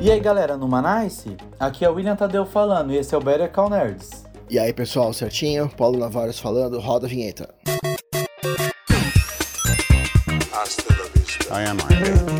E aí galera, no Manice? Aqui é o William Tadeu falando e esse é o Better Call Nerds. E aí pessoal, certinho? Paulo Navares falando, roda a vinheta. I am Iron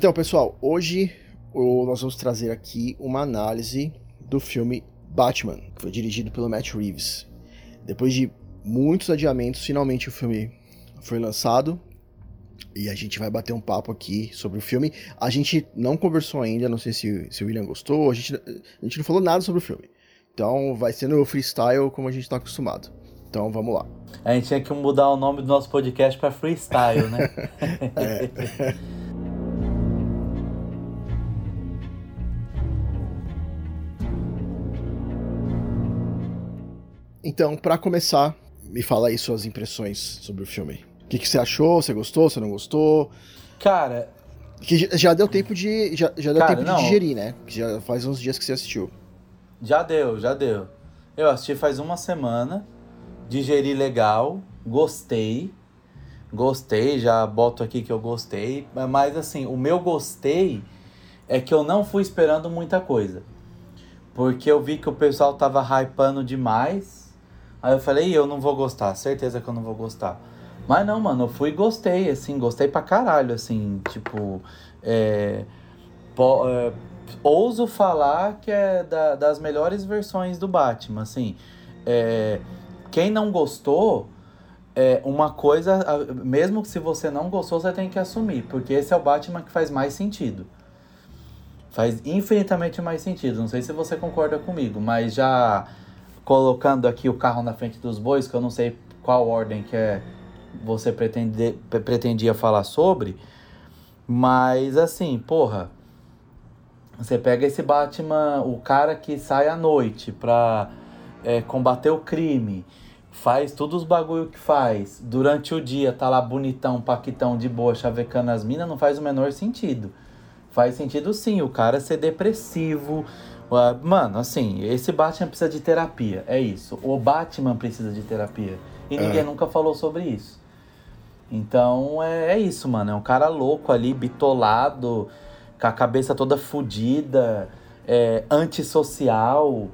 Então, pessoal, hoje nós vamos trazer aqui uma análise do filme Batman, que foi dirigido pelo Matt Reeves. Depois de muitos adiamentos, finalmente o filme foi lançado e a gente vai bater um papo aqui sobre o filme. A gente não conversou ainda, não sei se, se o William gostou, a gente, a gente não falou nada sobre o filme. Então vai ser no freestyle como a gente está acostumado. Então vamos lá. A gente tinha que mudar o nome do nosso podcast para freestyle, né? é. Então, para começar, me fala aí suas impressões sobre o filme. O que, que você achou? Você gostou? Você não gostou? Cara. Que já deu tempo de. Já, já deu cara, tempo não. de digerir, né? Já faz uns dias que você assistiu. Já deu, já deu. Eu assisti faz uma semana, digeri legal, gostei. Gostei, já boto aqui que eu gostei. Mas assim, o meu gostei é que eu não fui esperando muita coisa. Porque eu vi que o pessoal tava hypando demais Aí eu falei, eu não vou gostar, certeza que eu não vou gostar. Mas não, mano, eu fui e gostei, assim, gostei pra caralho, assim, tipo. É, po, é, ouso falar que é da, das melhores versões do Batman, assim. É, quem não gostou, é uma coisa, mesmo que se você não gostou, você tem que assumir, porque esse é o Batman que faz mais sentido. Faz infinitamente mais sentido. Não sei se você concorda comigo, mas já colocando aqui o carro na frente dos bois, que eu não sei qual ordem que é você pretende, pretendia falar sobre, mas assim, porra, você pega esse Batman, o cara que sai à noite pra é, combater o crime, faz todos os bagulho que faz, durante o dia tá lá bonitão, paquitão, de boa, chavecando as minas, não faz o menor sentido. Faz sentido sim, o cara ser depressivo, Mano, assim, esse Batman precisa de terapia, é isso. O Batman precisa de terapia. E é. ninguém nunca falou sobre isso. Então é, é isso, mano. É um cara louco ali, bitolado, com a cabeça toda fodida, é, antissocial,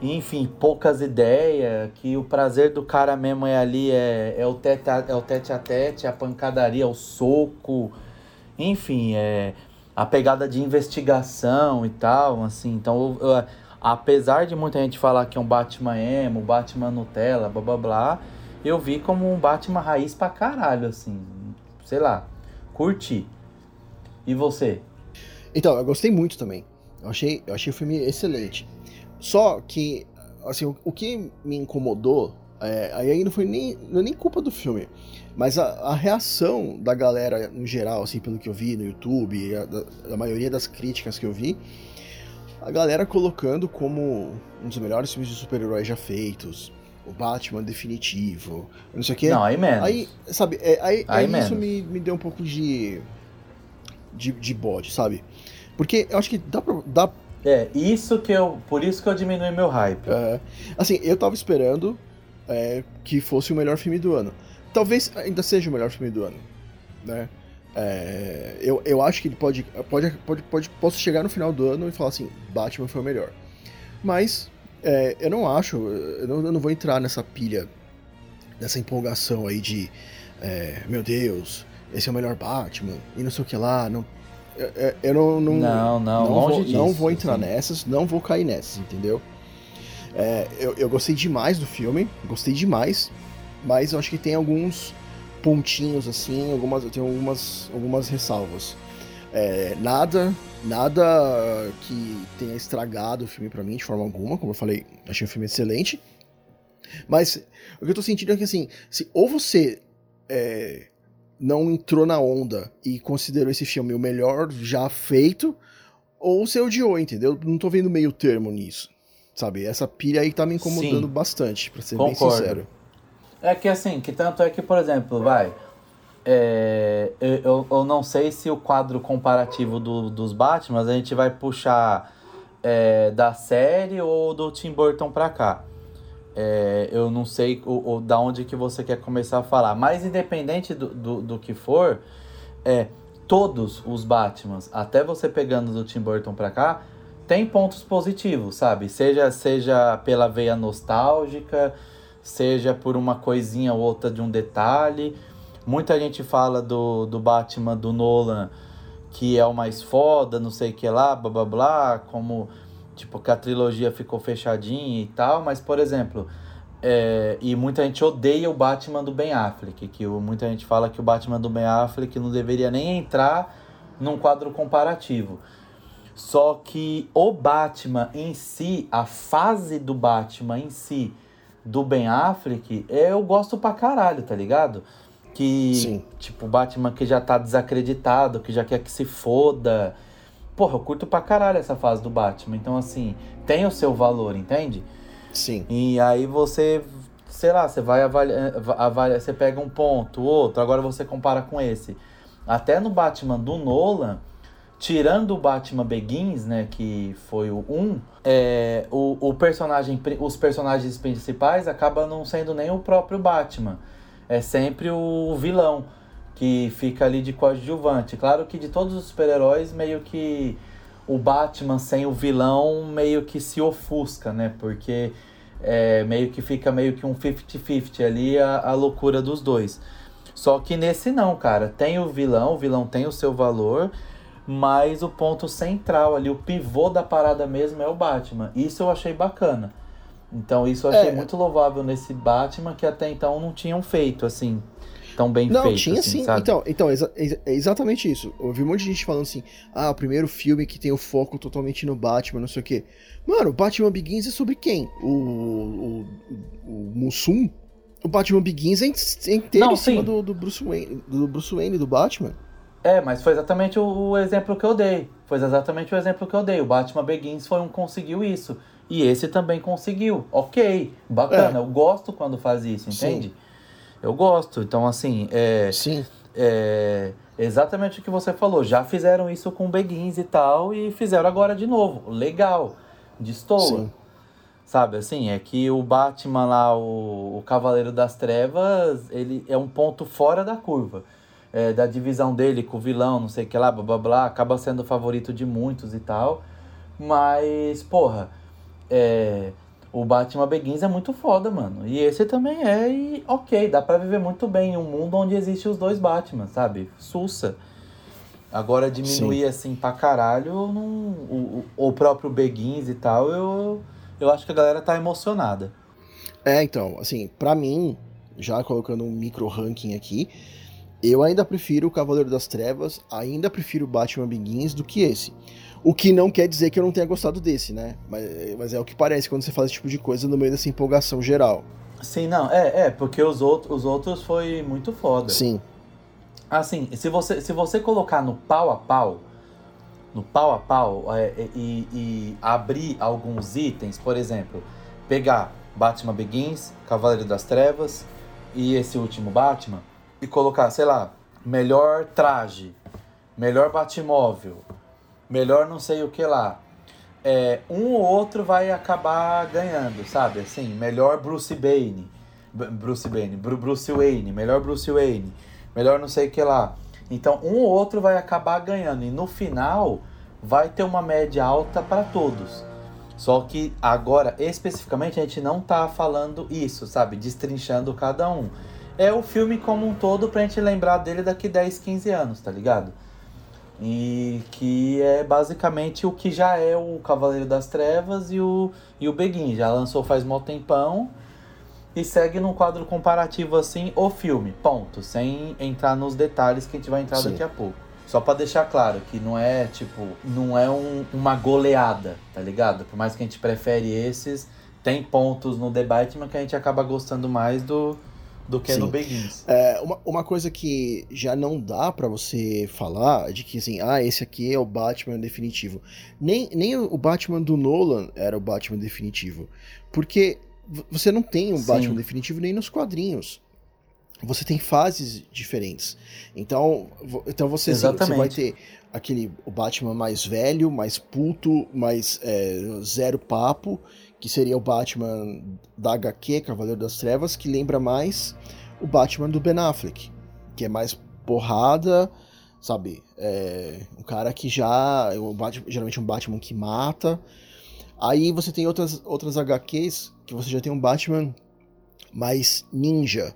enfim, poucas ideias. Que o prazer do cara mesmo é ali, é, é, o, tete a, é o tete a tete, a pancadaria, o soco. Enfim, é a pegada de investigação e tal, assim. Então, eu, eu, apesar de muita gente falar que é um Batman emo, Batman Nutella, blá blá blá, eu vi como um Batman raiz pra caralho, assim. Sei lá, curti. E você? Então, eu gostei muito também. Eu achei, eu achei o filme excelente. Só que, assim, o, o que me incomodou, é, aí não foi nem, não é nem culpa do filme. Mas a, a, reação da galera, no geral, assim, pelo que eu vi no YouTube, a, da, da, maioria das críticas que eu vi, a galera colocando como um dos melhores filmes de super-heróis já feitos, o Batman definitivo, não sei o que. Não, aí menos. Aí, sabe, é, aí, aí, aí isso me, me deu um pouco de, de, de bode, sabe? Porque eu acho que dá pra... Dá... É, isso que eu... Por isso que eu diminui meu hype. É, assim, eu tava esperando é, que fosse o melhor filme do ano talvez ainda seja o melhor filme do ano, né? É, eu, eu acho que ele pode, pode, pode, pode. Posso chegar no final do ano e falar assim: Batman foi o melhor. Mas é, eu não acho, eu não, eu não, vou entrar nessa pilha, nessa empolgação aí de é, meu Deus, esse é o melhor Batman e não sei o que lá. Não, eu, eu não, não, não, não, não, vou, disso, não vou entrar nessas, não vou cair nessas, entendeu? É, eu, eu gostei demais do filme, gostei demais. Mas eu acho que tem alguns pontinhos assim, algumas, eu tenho algumas, algumas ressalvas. É, nada, nada que tenha estragado o filme para mim de forma alguma, como eu falei, achei o filme excelente. Mas o que eu tô sentindo é que assim, se ou você é, não entrou na onda e considerou esse filme o melhor já feito, ou você odiou, entendeu? Não tô vendo meio termo nisso. Sabe? Essa pilha aí tá me incomodando Sim. bastante, pra ser Concordo. bem sincero. É que assim, que tanto é que, por exemplo, vai. É, eu, eu não sei se o quadro comparativo do, dos Batman a gente vai puxar é, da série ou do Tim Burton pra cá. É, eu não sei o, o, da onde que você quer começar a falar. Mas independente do, do, do que for, é, todos os Batmans, até você pegando do Tim Burton pra cá, tem pontos positivos, sabe? Seja, seja pela veia nostálgica, seja por uma coisinha ou outra de um detalhe. Muita gente fala do, do Batman do Nolan que é o mais foda, não sei o que lá, blá blá blá, como tipo que a trilogia ficou fechadinha e tal, mas por exemplo, é, e muita gente odeia o Batman do Ben Affleck, que o, muita gente fala que o Batman do Ben Affleck não deveria nem entrar num quadro comparativo. Só que o Batman em si, a fase do Batman em si, do Ben Affleck, eu gosto pra caralho, tá ligado? Que, Sim. tipo, Batman que já tá desacreditado, que já quer que se foda. Porra, eu curto pra caralho essa fase do Batman. Então, assim, tem o seu valor, entende? Sim. E aí você, sei lá, você vai avaliar, avalia, você pega um ponto, outro, agora você compara com esse. Até no Batman do Nolan, tirando o Batman Begins, né, que foi o 1, é, o, o personagem, os personagens principais acabam não sendo nem o próprio Batman é sempre o vilão que fica ali de coadjuvante. Claro que de todos os super-heróis, meio que o Batman sem o vilão meio que se ofusca, né? Porque é, meio que fica meio que um 50-50 ali a, a loucura dos dois. Só que nesse não, cara. Tem o vilão, o vilão tem o seu valor, mas o ponto central ali, o pivô da parada mesmo é o Batman. Isso eu achei bacana. Então isso eu achei é. muito louvável nesse Batman que até então não tinham feito, assim, tão bem não, feito. Não, tinha assim, sim. Sabe? Então, então exa é exatamente isso. Eu vi um monte de gente falando assim, ah, o primeiro filme que tem o foco totalmente no Batman, não sei o quê. Mano, o Batman Begins é sobre quem? O, o, o, o Mussum? O Batman Begins é inteiro não, em cima do, do, Bruce Wayne, do Bruce Wayne, do Batman. É, mas foi exatamente o, o exemplo que eu dei. Foi exatamente o exemplo que eu dei. O Batman Begins foi um conseguiu isso. E esse também conseguiu. Ok, bacana. É. Eu gosto quando faz isso, entende? Sim. Eu gosto. Então, assim, é. Sim. É exatamente o que você falou. Já fizeram isso com Beguins e tal, e fizeram agora de novo. Legal. Destoa. Sim. Sabe, assim, é que o Batman lá, o, o Cavaleiro das Trevas, ele é um ponto fora da curva. É, da divisão dele com o vilão, não sei o que lá, blá blá blá, acaba sendo o favorito de muitos e tal. Mas, porra, é, o Batman Begins é muito foda, mano. E esse também é, e ok, dá pra viver muito bem em um mundo onde existe os dois Batman, sabe? Sussa. Agora diminuir Sim. assim pra caralho, não, o, o próprio Begins e tal, eu, eu acho que a galera tá emocionada. É, então, assim, pra mim, já colocando um micro ranking aqui, eu ainda prefiro o Cavaleiro das Trevas, ainda prefiro o Batman Begins do que esse. O que não quer dizer que eu não tenha gostado desse, né? Mas, mas é o que parece quando você faz esse tipo de coisa no meio dessa empolgação geral. Sim, não, é, é, porque os outros, os outros foi muito foda. Sim. Assim, se você, se você colocar no pau a pau, no pau a pau, é, é, e, e abrir alguns itens, por exemplo, pegar Batman Begins, Cavaleiro das Trevas e esse último Batman, e colocar, sei lá, melhor traje, melhor Batmóvel, melhor não sei o que lá. É, um ou outro vai acabar ganhando, sabe? Assim, melhor Bruce Bane, Bruce Bane, Bruce Wayne, melhor Bruce Wayne, melhor não sei o que lá. Então, um ou outro vai acabar ganhando e no final vai ter uma média alta para todos. Só que agora, especificamente, a gente não tá falando isso, sabe? Destrinchando cada um. É o filme como um todo pra gente lembrar dele daqui 10, 15 anos, tá ligado? E que é basicamente o que já é o Cavaleiro das Trevas e o, e o Beguin. Já lançou faz mó tempão e segue num quadro comparativo assim o filme, ponto. Sem entrar nos detalhes que a gente vai entrar Sim. daqui a pouco. Só para deixar claro que não é tipo, não é um, uma goleada, tá ligado? Por mais que a gente prefere esses, tem pontos no debate, mas que a gente acaba gostando mais do, do que Sim. no Begins. É, uma, uma coisa que já não dá pra você falar é de que assim, ah, esse aqui é o Batman definitivo. Nem, nem o Batman do Nolan era o Batman definitivo. Porque você não tem um Sim. Batman definitivo nem nos quadrinhos. Você tem fases diferentes. Então, então você, assim, você vai ter aquele o Batman mais velho, mais puto, mais é, zero papo, que seria o Batman da HQ, Cavaleiro das Trevas, que lembra mais o Batman do Ben Affleck, que é mais porrada, sabe? É um cara que já. O Batman, geralmente um Batman que mata. Aí você tem outras, outras HQs que você já tem um Batman mais ninja,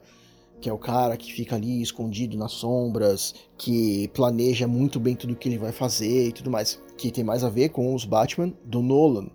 que é o cara que fica ali escondido nas sombras, que planeja muito bem tudo que ele vai fazer e tudo mais, que tem mais a ver com os Batman do Nolan.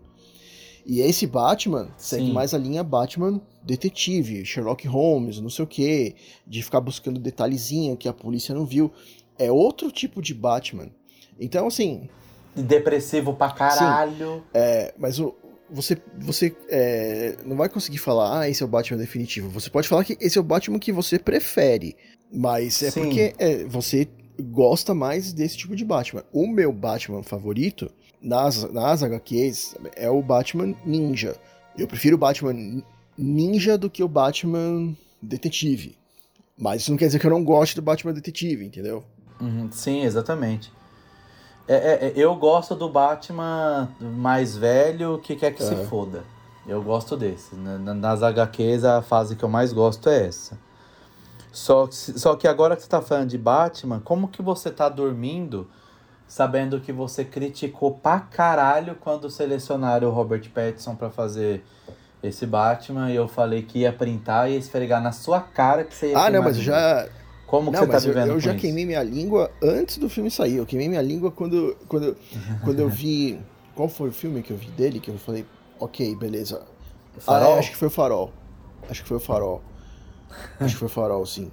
E esse Batman segue Sim. mais a linha Batman detetive, Sherlock Holmes, não sei o que, de ficar buscando detalhezinho que a polícia não viu. É outro tipo de Batman. Então, assim, Depressivo pra caralho. é, mas o, você, você é, não vai conseguir falar, ah, esse é o Batman definitivo. Você pode falar que esse é o Batman que você prefere. Mas é Sim. porque é, você gosta mais desse tipo de Batman. O meu Batman favorito, nas, nas HQs, é o Batman Ninja. Eu prefiro o Batman Ninja do que o Batman Detetive. Mas isso não quer dizer que eu não goste do Batman Detetive, entendeu? Uhum, sim, exatamente. É, é, é, eu gosto do Batman mais velho que quer que se Aham. foda. Eu gosto desse. Na- na- Nas HQs, a fase que eu mais gosto é essa. Só, que- só que agora que você tá falando de Batman, como que você tá dormindo sabendo que você criticou pra caralho quando selecionaram o Robert Pattinson pra fazer esse Batman e eu falei que ia printar e ia esfregar na sua cara que você ia Ah, não, mas eu já, Como que Não, você tá eu, vivendo eu com já isso? queimei minha língua antes do filme sair. Eu queimei minha língua quando, quando, quando eu vi. Qual foi o filme que eu vi dele? Que eu falei, ok, beleza. Farol? Ah, acho que foi o Farol. Acho que foi o Farol. Acho que foi o Farol, sim.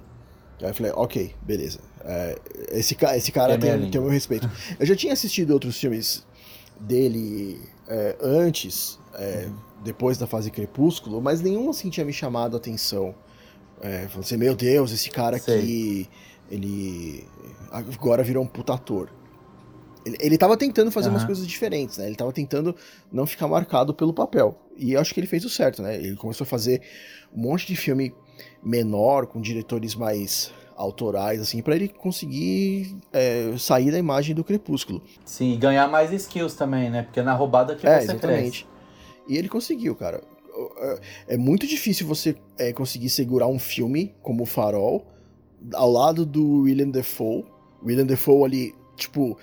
Aí eu falei, ok, beleza. É, esse, esse cara a tem, tem o meu respeito. Eu já tinha assistido outros filmes dele é, antes, é, depois da fase Crepúsculo, mas nenhum assim tinha me chamado a atenção. É, falando assim, meu Deus, esse cara Sei. aqui, ele agora virou um puta ator. Ele, ele tava tentando fazer umas Aham. coisas diferentes, né? Ele tava tentando não ficar marcado pelo papel. E eu acho que ele fez o certo, né? Ele começou a fazer um monte de filme menor, com diretores mais autorais, assim, pra ele conseguir é, sair da imagem do Crepúsculo. Sim, e ganhar mais skills também, né? Porque na roubada que É, você exatamente. E ele conseguiu, cara. É- É muito difícil você é, conseguir segurar um filme como o Farol ao lado do William Defoe. William Defoe ali, tipo,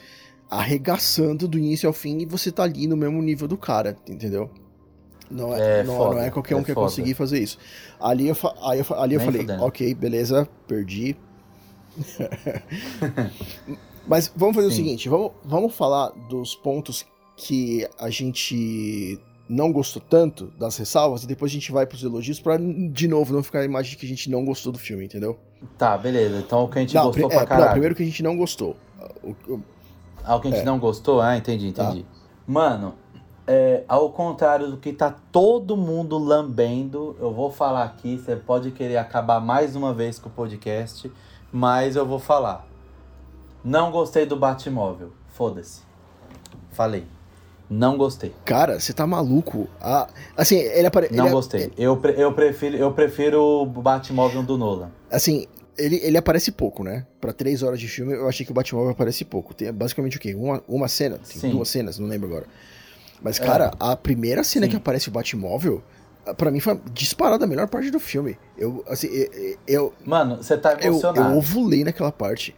arregaçando do início ao fim e você tá ali no mesmo nível do cara, entendeu? Não é, É não, foda, não é qualquer um é que ia conseguir fazer isso. Ali eu, fa- aí eu, fa- ali eu Nem falei, fudendo. ok, beleza, perdi. Mas vamos fazer o Sim. seguinte, vamos, vamos falar dos pontos que a gente não gostou tanto das ressalvas e depois a gente vai pros elogios pra, de novo, não ficar a imagem de que a gente não gostou do filme, entendeu? Tá, beleza. Então o que a gente não, gostou pri- pra é, caralho. não, primeiro que a gente não gostou. O- o- Ah, o que a gente é. não gostou? Ah, entendi, Tá. entendi. Mano, é, ao contrário do que tá todo mundo lambendo, eu vou falar aqui, você pode querer acabar mais uma vez com o podcast, mas eu vou falar. Não gostei do Batmóvel. Foda-se. Falei. Não gostei. Cara, você tá maluco? Ah, assim, ele aparece. Não gostei. Eu, pre- eu, prefiro, eu prefiro o Batmóvel do Nolan. Assim, ele, ele aparece pouco, né? Pra três horas de filme, eu achei que o Batmóvel aparece pouco. Tem basicamente o quê? Uma, uma cena? Tem Sim. duas cenas, não lembro agora. Mas, É. cara, a primeira cena Sim. que aparece o Batmóvel, pra mim foi disparada a melhor parte do filme. Eu, assim, eu, eu, Mano, você tá eu, emocionado. eu ovulei naquela parte.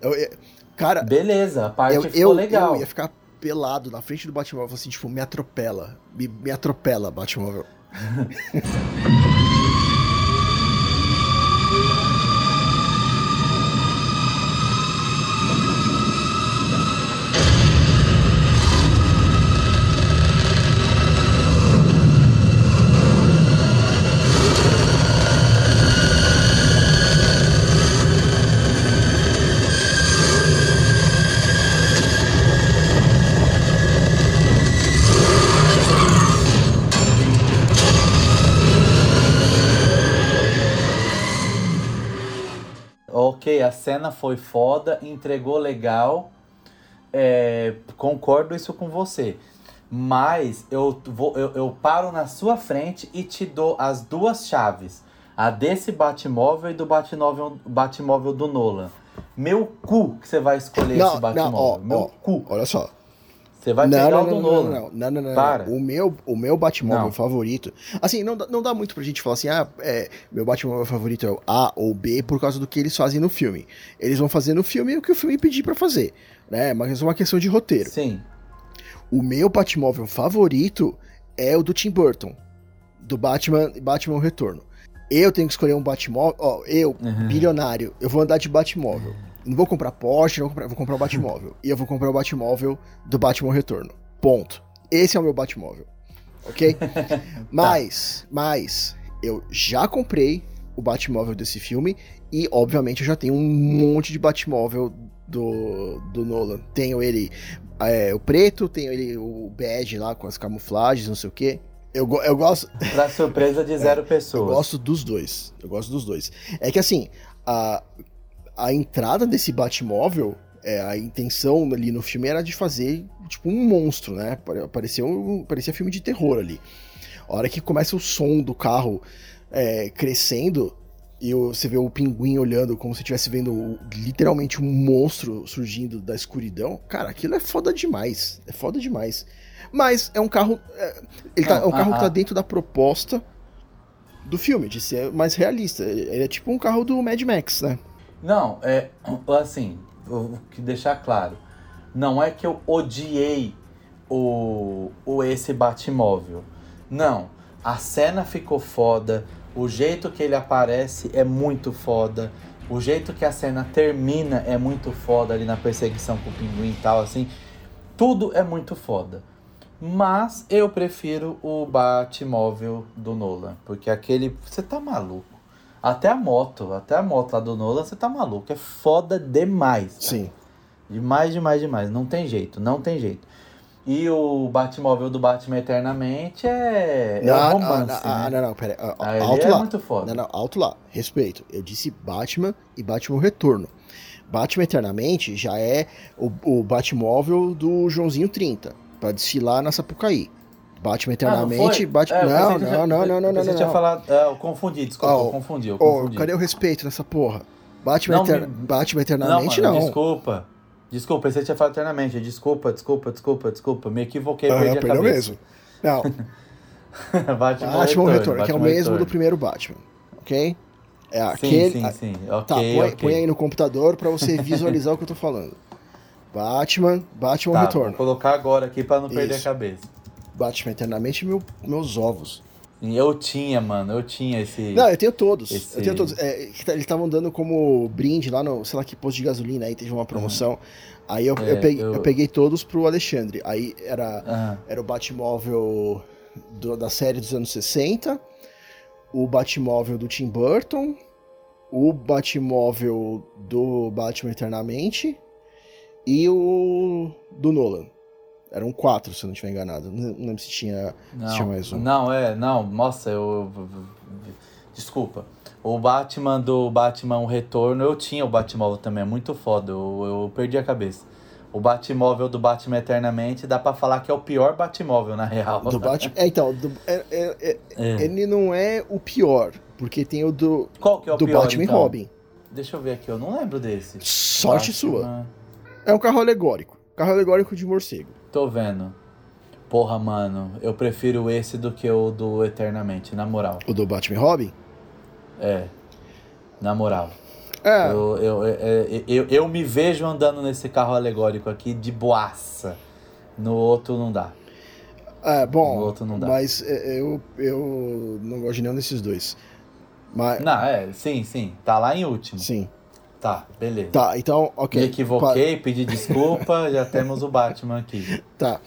Eu- eu- cara, Beleza, a parte eu, ficou eu, legal. eu ia ficar pelado na frente do Batmóvel, assim, tipo, me atropela. Me, me atropela, Batmóvel. cena foi foda, entregou legal. É, concordo isso com você. Mas eu, vou, eu, eu paro na sua frente e te dou as duas chaves. A desse Batmóvel e do Batmóvel, Batmóvel do Nolan. Meu cu que você vai escolher Não, esse Batmóvel. não, ó, Meu ó. cu. Olha só. Você vai não, pegar não, o do não, Nolan. não, não, não, não, Para. O meu, o meu Batmóvel favorito. Assim, não, dá- não dá muito pra gente falar assim, ah, é, meu Batmóvel favorito é o A ou B por causa do que eles fazem no filme. Eles vão fazer no filme o que o filme pedir pra fazer. Né? Mas é uma questão de roteiro. Sim. O meu Batmóvel favorito é o do Tim Burton. Do Batman Batman Retorno. Eu tenho que escolher um Batmóvel. Ó, eu, Uhum. bilionário, eu vou andar de Batmóvel. Não vou comprar Porsche, não vou comprar, vou comprar o Batmóvel. e eu vou comprar o Batmóvel do Batman Retorno. Ponto. Esse é o meu Batmóvel. Ok? mas, mas, eu já comprei o Batmóvel desse filme e, obviamente, eu já tenho um monte de Batmóvel do, do Nolan. Tenho ele é, o preto, tenho ele o badge lá com as camuflagens, não sei o que. Eu, eu gosto. Pra surpresa de zero Eu pessoas. gosto dos dois. Eu gosto dos dois. É que assim, a, a entrada desse Batmóvel, é, a intenção ali no filme era de fazer tipo um monstro, né? Pare- Parecia, um, parecia filme de terror ali. A hora que começa o som do carro é, crescendo e você vê o pinguim olhando como se estivesse vendo literalmente um monstro surgindo da escuridão, cara, aquilo é foda demais. É foda demais. Mas é um carro. é, ele tá, Não, é um carro que tá a- dentro da proposta do filme, de ser mais realista. Ele é tipo um carro do Mad Max, né? Não, é assim, vou deixar claro. Não é que eu odiei o, o esse Batmóvel. Não, a cena ficou foda, o jeito que ele aparece é muito foda, o jeito que a cena termina é muito foda ali na perseguição com o pinguim e tal, assim. Tudo é muito foda. Mas eu prefiro o Batmóvel do Nolan, porque aquele, você tá maluco. Até a moto, até a moto lá do Nolan, você tá maluco. É foda demais. cara. Sim. Demais, demais, demais. Não tem jeito, não tem jeito. E o Batmóvel do Batman Eternamente é, é Não, um romance, ah, ah, né? não, não, pera. ah, Ah, ele alto é lá. muito foda. Não, não, alto lá. Respeito. Eu disse Batman e Batman Retorno. Batman Eternamente já é o, o Batmóvel do Joãozinho 30, pra desfilar na Sapucaí. Batman Eternamente, Batman. É, não, não, tinha- não, não, não, não, que tinha não. falado, é, eu confundi, desculpa, Ó, eu confundi, eu confundi. cadê o respeito nessa porra? Batman, Não, Eterna- me- Batman não, Eternamente mano, não. desculpa. Desculpa, pensei que tinha falado eternamente. Desculpa, desculpa, desculpa, desculpa. Me equivoquei, Ah, perdi a cabeça. mesmo. Não, Batman, Batman Retorno, que é o mesmo Retorno. do primeiro Batman. Ok? É Sim, aquele. sim, a- sim. Tá, Ok, põe, ok. põe aí no computador pra você visualizar o que eu tô falando. Batman, Batman Tá, Retorno. vou colocar agora aqui pra não perder a Isso. cabeça. Batman Eternamente meu, meus ovos. E Eu tinha, mano, eu tinha esse... Não, eu tenho todos. Esse- Eu tenho todos. É, tá- eles estavam dando como brinde lá no, sei lá que posto de gasolina, aí teve uma promoção. Aí eu, É, eu, peguei, eu- eu peguei todos pro Alexandre. Aí era, Ah, era o Batmóvel do- da série dos anos 60, o Batmóvel do Tim Burton, o Batmóvel do Batman Eternamente e o do Nolan. Eram quatro, se eu não estiver enganado. Não não lembro se tinha, se tinha não, mais um. não, é, não, nossa, eu... Desculpa. O Batman do Batman o Retorno, eu tinha o Batmóvel também, é muito foda, eu, eu perdi a cabeça. O Batmóvel do Batman Eternamente, dá pra falar que é o pior Batmóvel, na real. Do Batman. É, então, do- é- é- é- É. ele não é o pior, porque tem o do, Qual que é o do pior, Batman então? Robin. Deixa eu ver aqui, eu não lembro desse. Sorte Batman- sua. É um carro alegórico. Carro alegórico de morcego. Tô vendo. Porra, mano, eu prefiro esse do que o do Eternamente, na moral. O do Batman Robin? É. Na moral. É, Eu, eu, eu, eu, eu me vejo andando nesse carro alegórico aqui de boaça. No outro não dá. é bom. No outro não dá. Mas é, eu, eu não gosto de nenhum desses dois. Mas, Não, é, sim, sim. Tá lá em último. sim. Tá, beleza. Tá, então, ok. Me equivoquei, pedi desculpa, já temos o Batman aqui. Pa- Tá.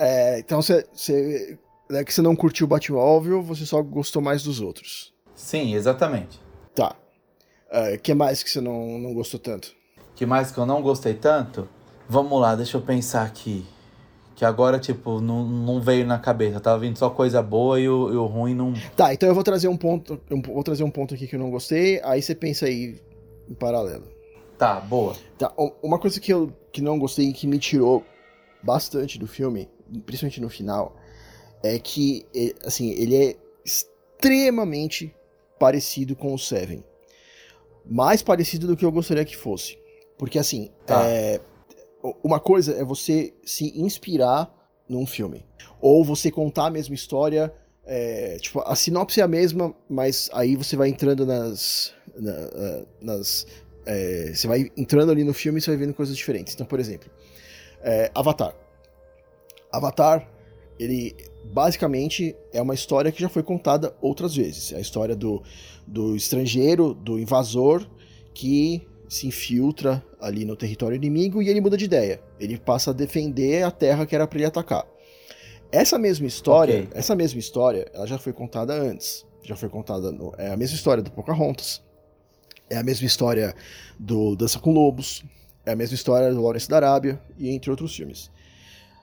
É, então você. é que você não curtiu o Batmóvel, você só gostou mais dos outros. Sim, exatamente. Tá. O que mais que você não, não gostou tanto? que mais que eu não gostei tanto? Vamos lá, deixa eu pensar aqui. Que agora, tipo, não, não veio na cabeça. Tava vindo só coisa boa e o, e o ruim não. Tá, então eu vou trazer um ponto. Eu vou trazer um ponto aqui que eu não gostei, aí você pensa aí em paralelo. Tá, boa. Tá, uma coisa que eu que não gostei e que me tirou bastante do filme, principalmente no final, é que, assim, ele é extremamente parecido com o Seven. Mais parecido do que eu gostaria que fosse. Porque, assim, tá. é, uma coisa é você se inspirar num filme. Ou você contar a mesma história. É, tipo, a sinopse é a mesma, mas aí você vai entrando nas. Na, nas é, você vai entrando ali no filme e você vai vendo coisas diferentes. Então, por exemplo, é, Avatar. Avatar, ele basicamente é uma história que já foi contada outras vezes. É a história do, do estrangeiro, do invasor, que se infiltra ali no território inimigo e ele muda de ideia. Ele passa a defender a terra que era para ele atacar. Essa mesma história, okay. essa mesma história, ela já foi contada antes. Já foi contada no, é a mesma história do Pocahontas. É a mesma história do Dança com Lobos, é a mesma história do Lawrence da Arábia e entre outros filmes.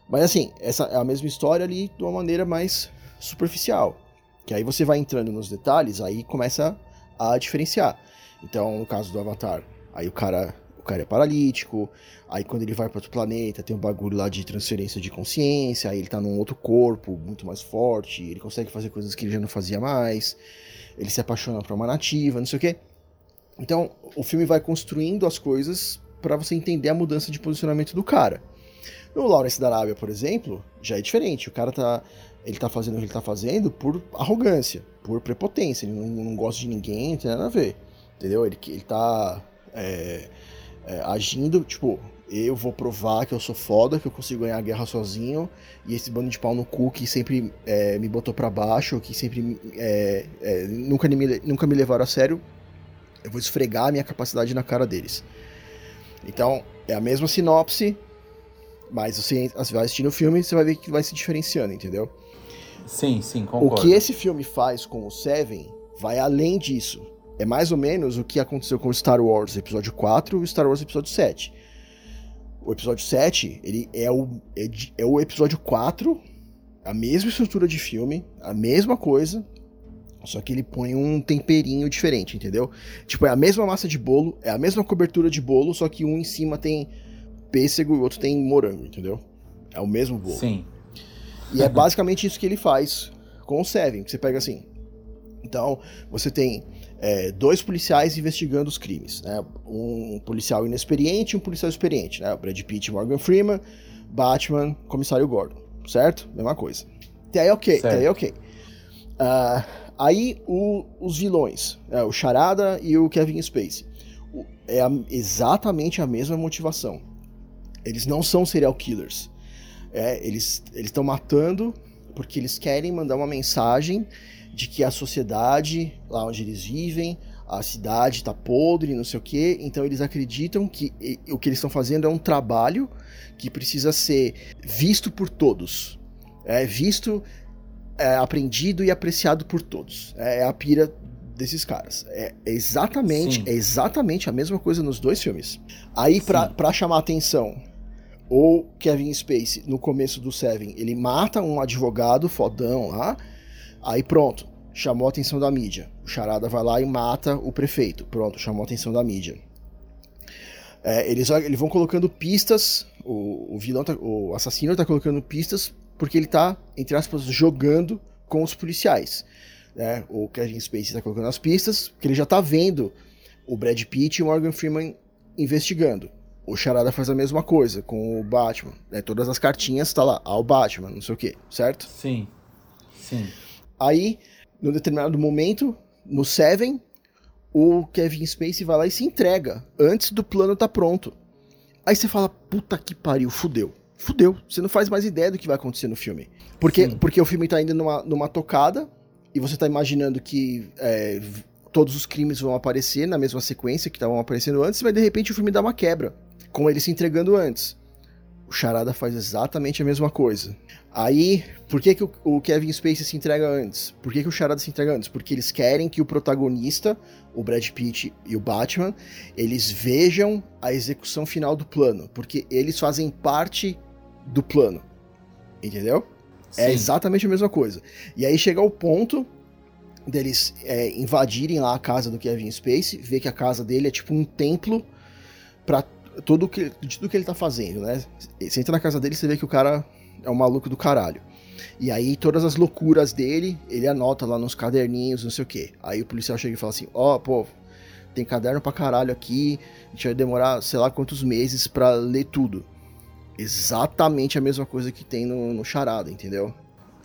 Mas assim, essa é a mesma história ali de uma maneira mais superficial. Que aí você vai entrando nos detalhes, aí começa a diferenciar. Então, no caso do Avatar, aí o cara, o cara é paralítico, aí quando ele vai para outro planeta, tem um bagulho lá de transferência de consciência, aí ele tá num outro corpo, muito mais forte, ele consegue fazer coisas que ele já não fazia mais, ele se apaixona por uma nativa, não sei o quê. Então, o filme vai construindo as coisas para você entender a mudança de posicionamento do cara. No Lawrence da Arábia, por exemplo, já é diferente. O cara tá. Ele tá fazendo o que ele tá fazendo por arrogância, por prepotência. Ele não, não gosta de ninguém, não tem nada a ver. Entendeu? Ele, ele tá é, é, agindo, tipo, eu vou provar que eu sou foda, que eu consigo ganhar a guerra sozinho, e esse bando de pau no cu que sempre é, me botou para baixo, que sempre é, é, nunca, me, nunca me levaram a sério, eu vou esfregar a minha capacidade na cara deles. Então, é a mesma sinopse, mas você vai assistindo o filme você vai ver que vai se diferenciando, entendeu? Sim, sim, concordo. O que esse filme faz com o Seven vai além disso. É mais ou menos o que aconteceu com o Star Wars Episódio 4 e o Star Wars Episódio 7. O episódio 7, ele é o, é, é o episódio 4, a mesma estrutura de filme, a mesma coisa, só que ele põe um temperinho diferente, entendeu? Tipo, é a mesma massa de bolo, é a mesma cobertura de bolo, só que um em cima tem pêssego e o outro tem morango, entendeu? É o mesmo bolo. Sim. E é basicamente isso que ele faz com o Seven, que você pega assim. Então, você tem é, dois policiais investigando os crimes, né? Um policial inexperiente e um policial experiente, né? Brad Pitt Morgan Freeman, Batman, Comissário Gordon, certo? Mesma coisa. Até aí ok, certo. até aí ok. Uh, aí o, os vilões, né? o Charada e o Kevin Spacey. É a, exatamente a mesma motivação. Eles não são serial killers. É, eles estão matando porque eles querem mandar uma mensagem de que a sociedade, lá onde eles vivem, a cidade está podre, não sei o quê. Então eles acreditam que o que eles estão fazendo é um trabalho que precisa ser visto por todos. É visto, é, aprendido e apreciado por todos. É, é a pira desses caras. É, exatamente, é exatamente a mesma coisa nos dois filmes. Aí, para chamar atenção ou Kevin Spacey, no começo do Seven, ele mata um advogado fodão lá, aí pronto, chamou a atenção da mídia. O Charada vai lá e mata o prefeito. Pronto, chamou a atenção da mídia. É, eles, eles vão colocando pistas, o, o vilão, tá, o assassino tá colocando pistas porque ele tá, entre aspas, jogando com os policiais. Né? O Kevin Spacey tá colocando as pistas, porque ele já tá vendo o Brad Pitt e o Morgan Freeman investigando. O Charada faz a mesma coisa com o Batman. Né? Todas as cartinhas tá lá, ao Batman, não sei o que, certo? Sim. Sim. Aí, num determinado momento, no Seven, o Kevin Spacey vai lá e se entrega antes do plano tá pronto. Aí você fala, puta que pariu, fudeu. Fudeu. Você não faz mais ideia do que vai acontecer no filme. Porque, porque o filme tá indo numa, numa tocada e você tá imaginando que é, todos os crimes vão aparecer na mesma sequência que estavam aparecendo antes, mas de repente o filme dá uma quebra com ele se entregando antes. O Charada faz exatamente a mesma coisa. Aí, por que, que o, o Kevin Spacey se entrega antes? Por que, que o Charada se entrega antes? Porque eles querem que o protagonista, o Brad Pitt e o Batman, eles vejam a execução final do plano. Porque eles fazem parte do plano. Entendeu? É Sim. É exatamente a mesma coisa. E aí chega o ponto deles é, invadirem lá a casa do Kevin Spacey, ver que a casa dele é tipo um templo pra tudo que, tudo que ele tá fazendo, né? Você entra na casa dele e você vê que o cara é um maluco do caralho. E aí, todas as loucuras dele, ele anota lá nos caderninhos, não sei o que. Aí o policial chega e fala assim: Ó, oh, pô, tem caderno pra caralho aqui, a gente vai demorar sei lá quantos meses para ler tudo. Exatamente a mesma coisa que tem no, no Charada, entendeu?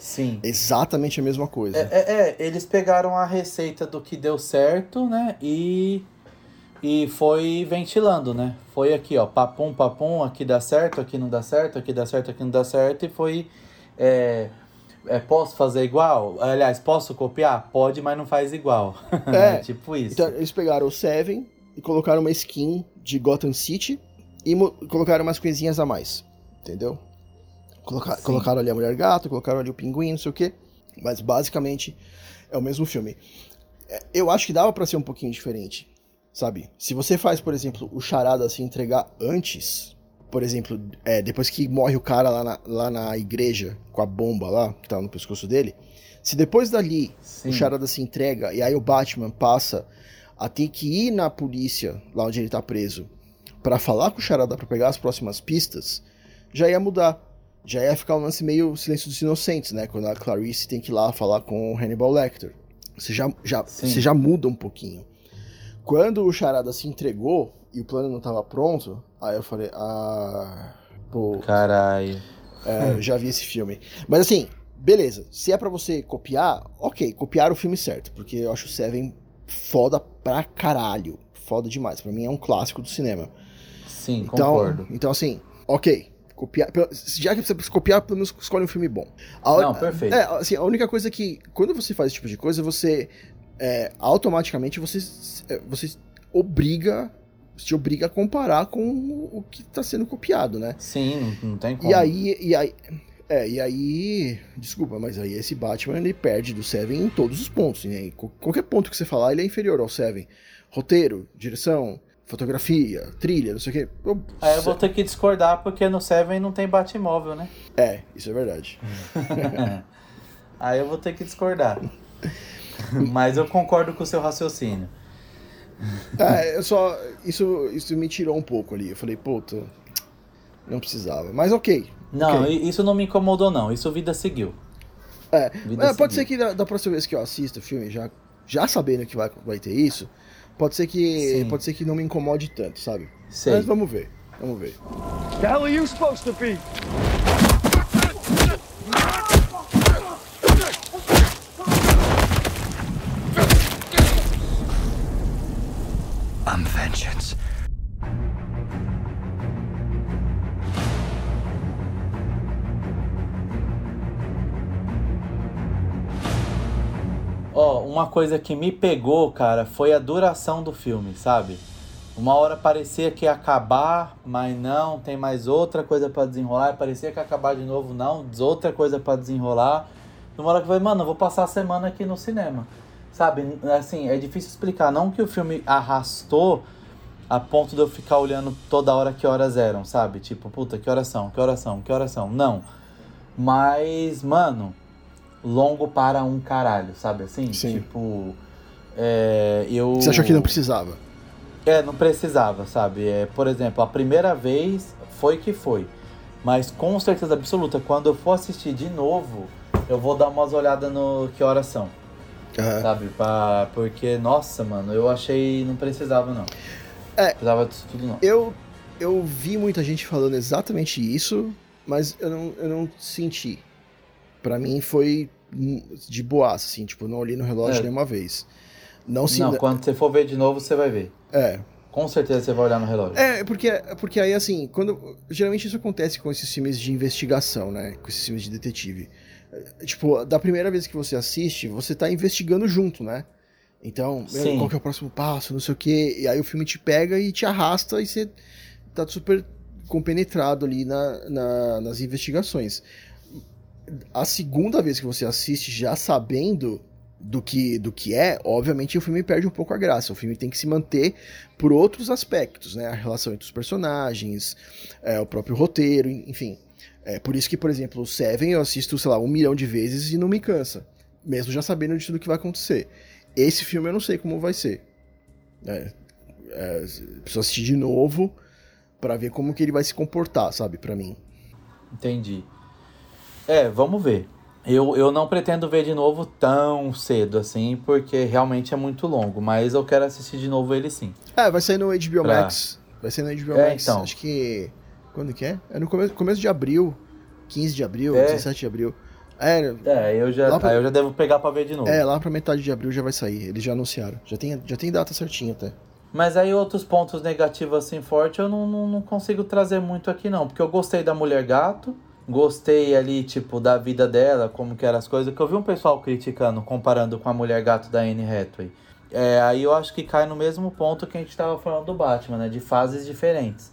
Sim. Exatamente a mesma coisa. É, é, é, eles pegaram a receita do que deu certo, né? E, e foi ventilando, né? Foi aqui, ó, papum, papum, aqui dá certo, aqui não dá certo, aqui dá certo, aqui não dá certo, e foi. É, é, posso fazer igual? Aliás, posso copiar? Pode, mas não faz igual. É, tipo isso. Então, eles pegaram o Seven e colocaram uma skin de Gotham City e colocaram umas coisinhas a mais. Entendeu? Colocar, colocaram ali a Mulher Gato, colocaram ali o Pinguim, não sei o quê. Mas basicamente é o mesmo filme. É, eu acho que dava para ser um pouquinho diferente, sabe? Se você faz, por exemplo, o Charada se entregar antes, por exemplo, é, depois que morre o cara lá na, lá na igreja com a bomba lá, que tá no pescoço dele, se depois dali Sim. o Charada se entrega e aí o Batman passa a ter que ir na polícia, lá onde ele tá preso, para falar com o Charada para pegar as próximas pistas, já ia mudar. Já ia ficar um lance meio silêncio dos inocentes, né? Quando a Clarice tem que ir lá falar com o Hannibal Lecter. Você já, já, você já muda um pouquinho. Quando o Charada se entregou e o plano não estava pronto, aí eu falei, ah. Pô. Caralho. É, já vi esse filme. Mas assim, beleza. Se é para você copiar, ok, copiar o filme certo. Porque eu acho o Seven foda pra caralho. Foda demais. Pra mim é um clássico do cinema. Sim, então, concordo. Então, assim, ok. Copiar, já que você precisa copiar, pelo menos escolhe um filme bom. A, Não, perfeito. É, assim, a única coisa que, quando você faz esse tipo de coisa, você é, automaticamente você, é, você obriga te obriga a comparar com o que está sendo copiado, né? Sim, não, não tem como. E aí, e aí, é, e aí, desculpa, mas aí esse Batman ele perde do Seven em todos os pontos, né? Qualquer ponto que você falar, ele é inferior ao Seven. Roteiro, direção, fotografia, trilha, não sei o quê. Eu, aí eu vou ter que discordar porque no Seven não tem Batmóvel, né? É, isso é verdade. aí eu vou ter que discordar. Mas eu concordo com o seu raciocínio. É, eu só. Isso, isso me tirou um pouco ali. Eu falei, puta, não precisava. Mas ok. Não, okay. isso não me incomodou, não. Isso vida seguiu. É, vida é pode seguiu. ser que da, da, próxima vez que eu assista o filme, já, já sabendo que vai, vai ter isso, pode ser que. Sim. Pode ser que não me incomode tanto, sabe? Sei. Mas vamos ver. Vamos ver. The hell are you supposed to be? Uma coisa que me pegou, cara, foi a duração do filme, sabe? Uma hora parecia que ia acabar, mas não, tem mais outra coisa para desenrolar. Parecia que ia acabar de novo, não, outra coisa para desenrolar. Uma hora que vai, mano, eu vou passar a semana aqui no cinema. Sabe, assim, é difícil explicar. Não que o filme arrastou a ponto de eu ficar olhando toda hora que horas eram, sabe? Tipo, puta, que horas são, que horas são, que horas são. Não. Mas, mano, longo para um caralho, sabe assim? Sim. Tipo, é, eu... Você achou que não precisava? É, não precisava, sabe? É, por exemplo, a primeira vez foi que foi. Mas com certeza absoluta, quando eu for assistir de novo, eu vou dar umas olhadas no que horas são. Uhum. Sabe? Pra, porque, nossa, mano, eu achei. Não precisava, não. É. Precisava disso tudo, não. Eu, eu vi muita gente falando exatamente isso, mas eu não, eu não senti. Pra mim foi de boas, assim, tipo, não olhei no relógio é. nenhuma vez. Não, se... não, quando você for ver de novo, você vai ver. É. Com certeza você vai olhar no relógio. É, porque, porque aí, assim, quando. Geralmente isso acontece com esses filmes de investigação, né? Com esses filmes de detetive. Tipo, da primeira vez que você assiste, você tá investigando junto, né? Então, Sim. qual que é o próximo passo, não sei o quê. E aí o filme te pega e te arrasta e você tá super compenetrado ali na, na, nas investigações. A segunda vez que você assiste já sabendo do que, do que é, obviamente o filme perde um pouco a graça. O filme tem que se manter por outros aspectos, né? A relação entre os personagens, é, o próprio roteiro, enfim. É por isso que, por exemplo, o Seven eu assisto, sei lá, um milhão de vezes e não me cansa. Mesmo já sabendo de tudo que vai acontecer. Esse filme eu não sei como vai ser. É, é, preciso assistir de novo para ver como que ele vai se comportar, sabe, para mim. Entendi. É, vamos ver. Eu, eu não pretendo ver de novo tão cedo assim, porque realmente é muito longo, mas eu quero assistir de novo ele sim. É, vai sair no HBO pra... Max. Vai sair no HBO é, Max. Então. Acho que. Quando que é? É no começo, começo de abril. 15 de abril, é. 17 de abril. É, é eu, já, pra... eu já devo pegar pra ver de novo. É, lá pra metade de abril já vai sair. Eles já anunciaram. Já tem, já tem data certinha até. Mas aí outros pontos negativos assim forte eu não, não, não consigo trazer muito aqui não. Porque eu gostei da Mulher Gato gostei ali, tipo, da vida dela, como que eram as coisas, que eu vi um pessoal criticando, comparando com a Mulher Gato da Anne Hathaway. É, aí eu acho que cai no mesmo ponto que a gente estava falando do Batman, né? De fases diferentes.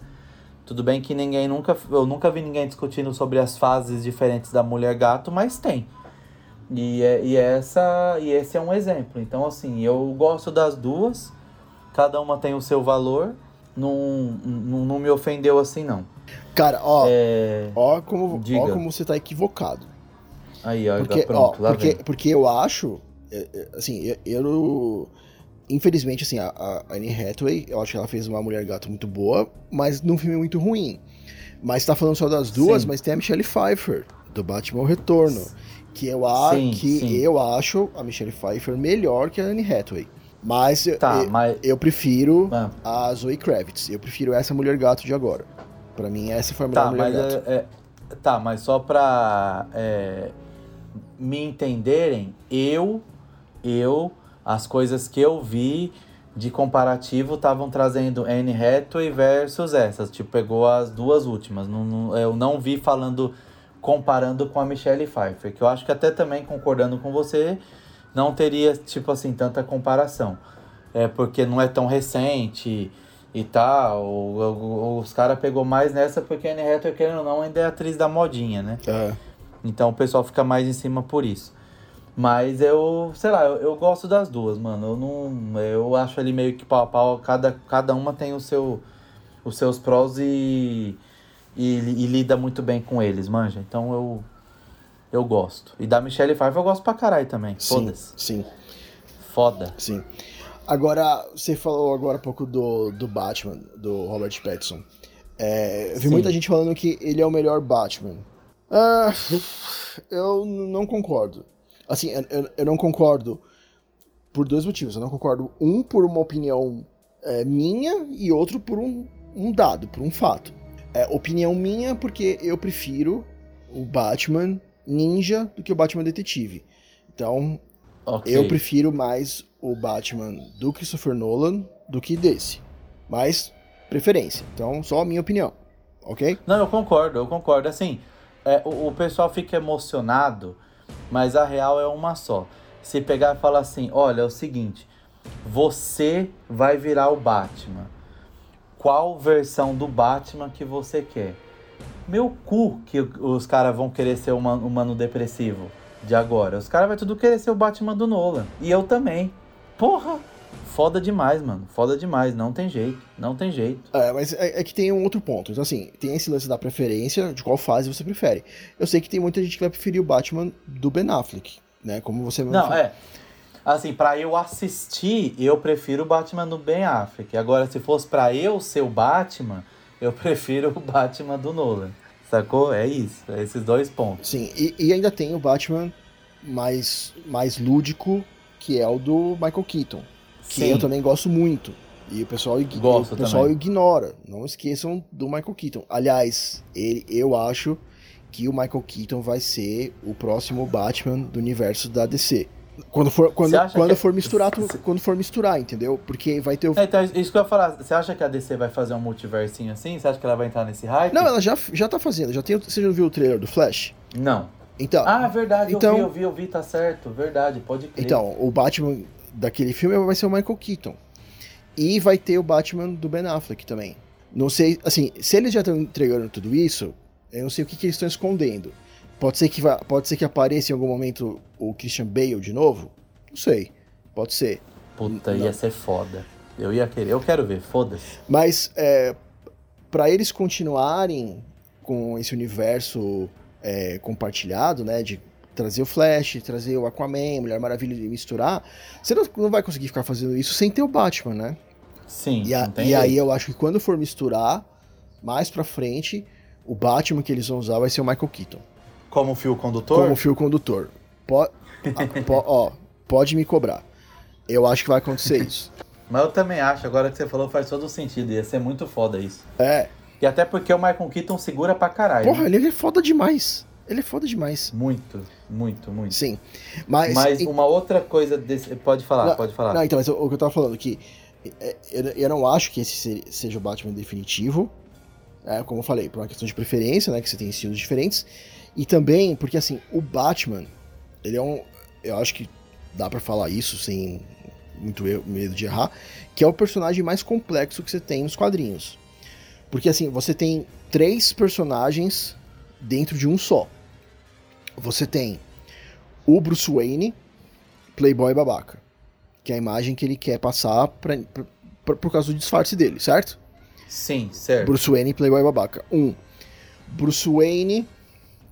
Tudo bem que ninguém nunca. Eu nunca vi ninguém discutindo sobre as fases diferentes da Mulher Gato, mas tem. E, é, e, essa, e esse é um exemplo. Então, assim, eu gosto das duas. Cada uma tem o seu valor. Não, não, não me ofendeu assim, não. Cara, ó, é... ó, como, ó como você tá equivocado. Aí, ó, porque, pronto, ó, porque, porque eu acho, é, é, assim, eu, eu infelizmente, assim, a, a Anne Hathaway, eu acho que ela fez uma Mulher Gato muito boa, mas num filme muito ruim. Mas tá falando só das duas, sim. mas tem a Michelle Pfeiffer, do Batman o Retorno, que eu, a, sim, que sim. eu acho a Michelle Pfeiffer melhor que a Anne Hathaway. Mas, tá, eu, mas... eu prefiro ah. a Zoe Kravitz, eu prefiro essa Mulher Gato de agora. Pra mim, essa foi a melhor tá, Mulher mas Gato. É, é, tá, mas só pra é, me entenderem, eu, eu, as coisas que eu vi de comparativo estavam trazendo Anne Hathaway versus essas. Tipo, pegou as duas últimas. Não, não, eu não vi falando, comparando com a Michelle Pfeiffer. Que eu acho que até também, concordando com você, não teria, tipo assim, tanta comparação. É porque não é tão recente e tal. os caras pegou mais nessa porque a Anne Hathaway, querendo ou não, ainda é atriz da modinha, né? É. Então o pessoal fica mais em cima por isso. Mas eu, sei lá, eu, eu gosto das duas, mano. Eu não. Eu acho ali meio que pau a pau, cada, cada uma tem o seu, os seus prós e, e, e lida muito bem com eles, manja. Então eu. Eu gosto. E da Michelle Pfeiffer eu gosto pra caralho também. Foda-se. Sim. Foda. Sim. Agora, você falou agora um pouco do, do Batman, do Robert Pattinson. É, eu vi Sim. muita gente falando que ele é o melhor Batman. Ah, eu não concordo. Assim, eu, eu, não concordo por dois motivos. Eu não concordo, um, por uma opinião é, minha e outro por um, um dado, por um fato. É, opinião minha porque eu prefiro o Batman ninja do que o Batman detetive. Então, okay. eu prefiro mais o Batman do Christopher Nolan do que desse. Mas, preferência. Então, só a minha opinião. Ok? Não, eu concordo, eu concordo. Assim, é, o, o pessoal fica emocionado, mas a real é uma só. Se pegar e falar assim: olha, é o seguinte, você vai virar o Batman. Qual versão do Batman que você quer? Meu cu que os caras vão querer ser um mano depressivo de agora. Os caras vão tudo querer ser o Batman do Nolan. E eu também. Porra! Foda demais, mano. Foda demais. Não tem jeito. Não tem jeito. É, mas é, é, que tem um outro ponto. Então, assim, tem esse lance da preferência, de qual fase você prefere. Eu sei que tem muita gente que vai preferir o Batman do Ben Affleck, né? Como você Não, é. Assim, para eu assistir, eu prefiro o Batman do Ben Affleck. Agora, se fosse para eu ser o Batman, eu prefiro o Batman do Nolan. Sacou? É isso. É esses dois pontos. Sim, e, e ainda tem o Batman mais, mais lúdico que é o do Michael Keaton, que Sim. eu também gosto muito. E o pessoal, o pessoal ignora. Não esqueçam do Michael Keaton. Aliás, ele, eu acho que o Michael Keaton vai ser o próximo Batman do universo da DC. Quando for, quando, quando for misturar, quando for misturar, entendeu? Porque vai ter o. É, então, isso que eu ia falar. Você acha que a DC vai fazer um multiversinho assim? Você acha que ela vai entrar nesse hype? Não, ela já, já tá fazendo. Já tem, você já viu o trailer do Flash? Não. Então, ah, verdade, então, eu vi, eu vi, eu vi, tá certo, verdade, pode crer. Então, o Batman daquele filme vai ser o Michael Keaton. E vai ter o Batman do Ben Affleck também. Não sei, assim, se eles já estão entregando tudo isso, eu não sei o que, que eles estão escondendo. Pode ser que pode ser que apareça em algum momento o Christian Bale de novo? Não sei. Pode ser. Puta, não. ia ser foda. Eu ia querer, eu quero ver, foda-se. Mas é, para eles continuarem com esse universo é, compartilhado, né? De trazer o Flash, trazer o Aquaman, Mulher Maravilha e misturar, você não, não vai conseguir ficar fazendo isso sem ter o Batman, né? Sim. E, a, e aí eu acho que quando for misturar, mais pra frente, o Batman que eles vão usar vai ser o Michael Keaton. Como fio condutor? Como fio condutor. Po- a- po- ó, pode me cobrar. Eu acho que vai acontecer isso. Mas eu também acho, agora que você falou faz todo sentido. Ia ser muito foda isso. É, E até porque o Michael Keaton segura pra caralho. porra, né? ele é foda demais. Ele é foda demais. Muito, muito, muito. Sim. Mas, Mas e- uma outra coisa desse. Pode falar, Não, pode falar. Não, então, mas o, que eu tava falando que é, eu, eu não acho que esse se- seja o Batman definitivo. É, como eu falei, por uma questão de preferência, né? Que você tem estilos diferentes. E também porque, assim, o Batman, ele é um. Eu acho que dá pra falar isso sem muito medo de errar, que é o personagem mais complexo que você tem nos quadrinhos. Porque, assim, você tem três personagens dentro de um só. Você tem o Bruce Wayne, Playboy babaca que é a imagem que ele quer passar pra, pra- pra- por causa do disfarce dele, certo? Sim, certo. Bruce Wayne, Playboy babaca. Um, Bruce Wayne,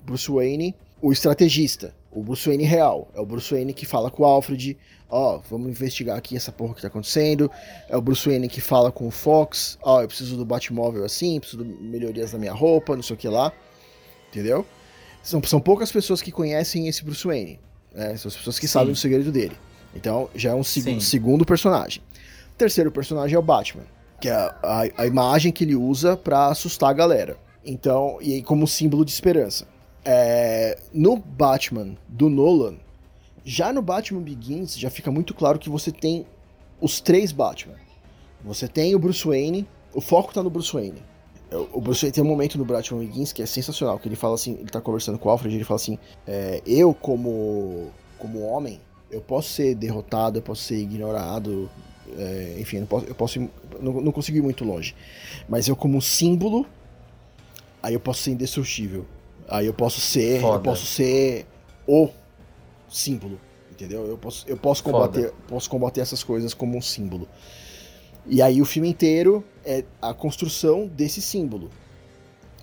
Bruce Wayne, o estrategista, o Bruce Wayne real. É o Bruce Wayne que fala com o Alfred, ó, vamos investigar aqui essa porra que tá acontecendo. É o Bruce Wayne que fala com o Fox, ó, eu preciso do Batmóvel assim, preciso de melhorias na minha roupa, não sei o que lá. Entendeu? São, são poucas pessoas que conhecem esse Bruce Wayne. Né? São as pessoas que Sim. sabem o segredo dele. Então já é um seg- Sim. segundo personagem. O terceiro personagem é o Batman, que é a, a- imagem que ele usa pra assustar a galera. Então, e como símbolo de esperança. É, no Batman do Nolan, já no Batman Begins, já fica muito claro que você tem os três Batman. Você tem o Bruce Wayne, o foco tá no Bruce Wayne. O Bruce Wayne tem um momento no Batman Begins que é sensacional, que ele fala assim, ele tá conversando com o Alfred, ele fala assim, é, eu como como homem, eu posso ser derrotado, eu posso ser ignorado, é, enfim, eu não posso, eu posso não, não consigo ir muito longe. Mas eu como símbolo, aí eu posso ser indestrutível. Aí eu posso ser, eu Foda. posso ser o símbolo, entendeu? Eu posso, eu posso combater, posso combater essas coisas como um símbolo. E aí o filme inteiro é a construção desse símbolo.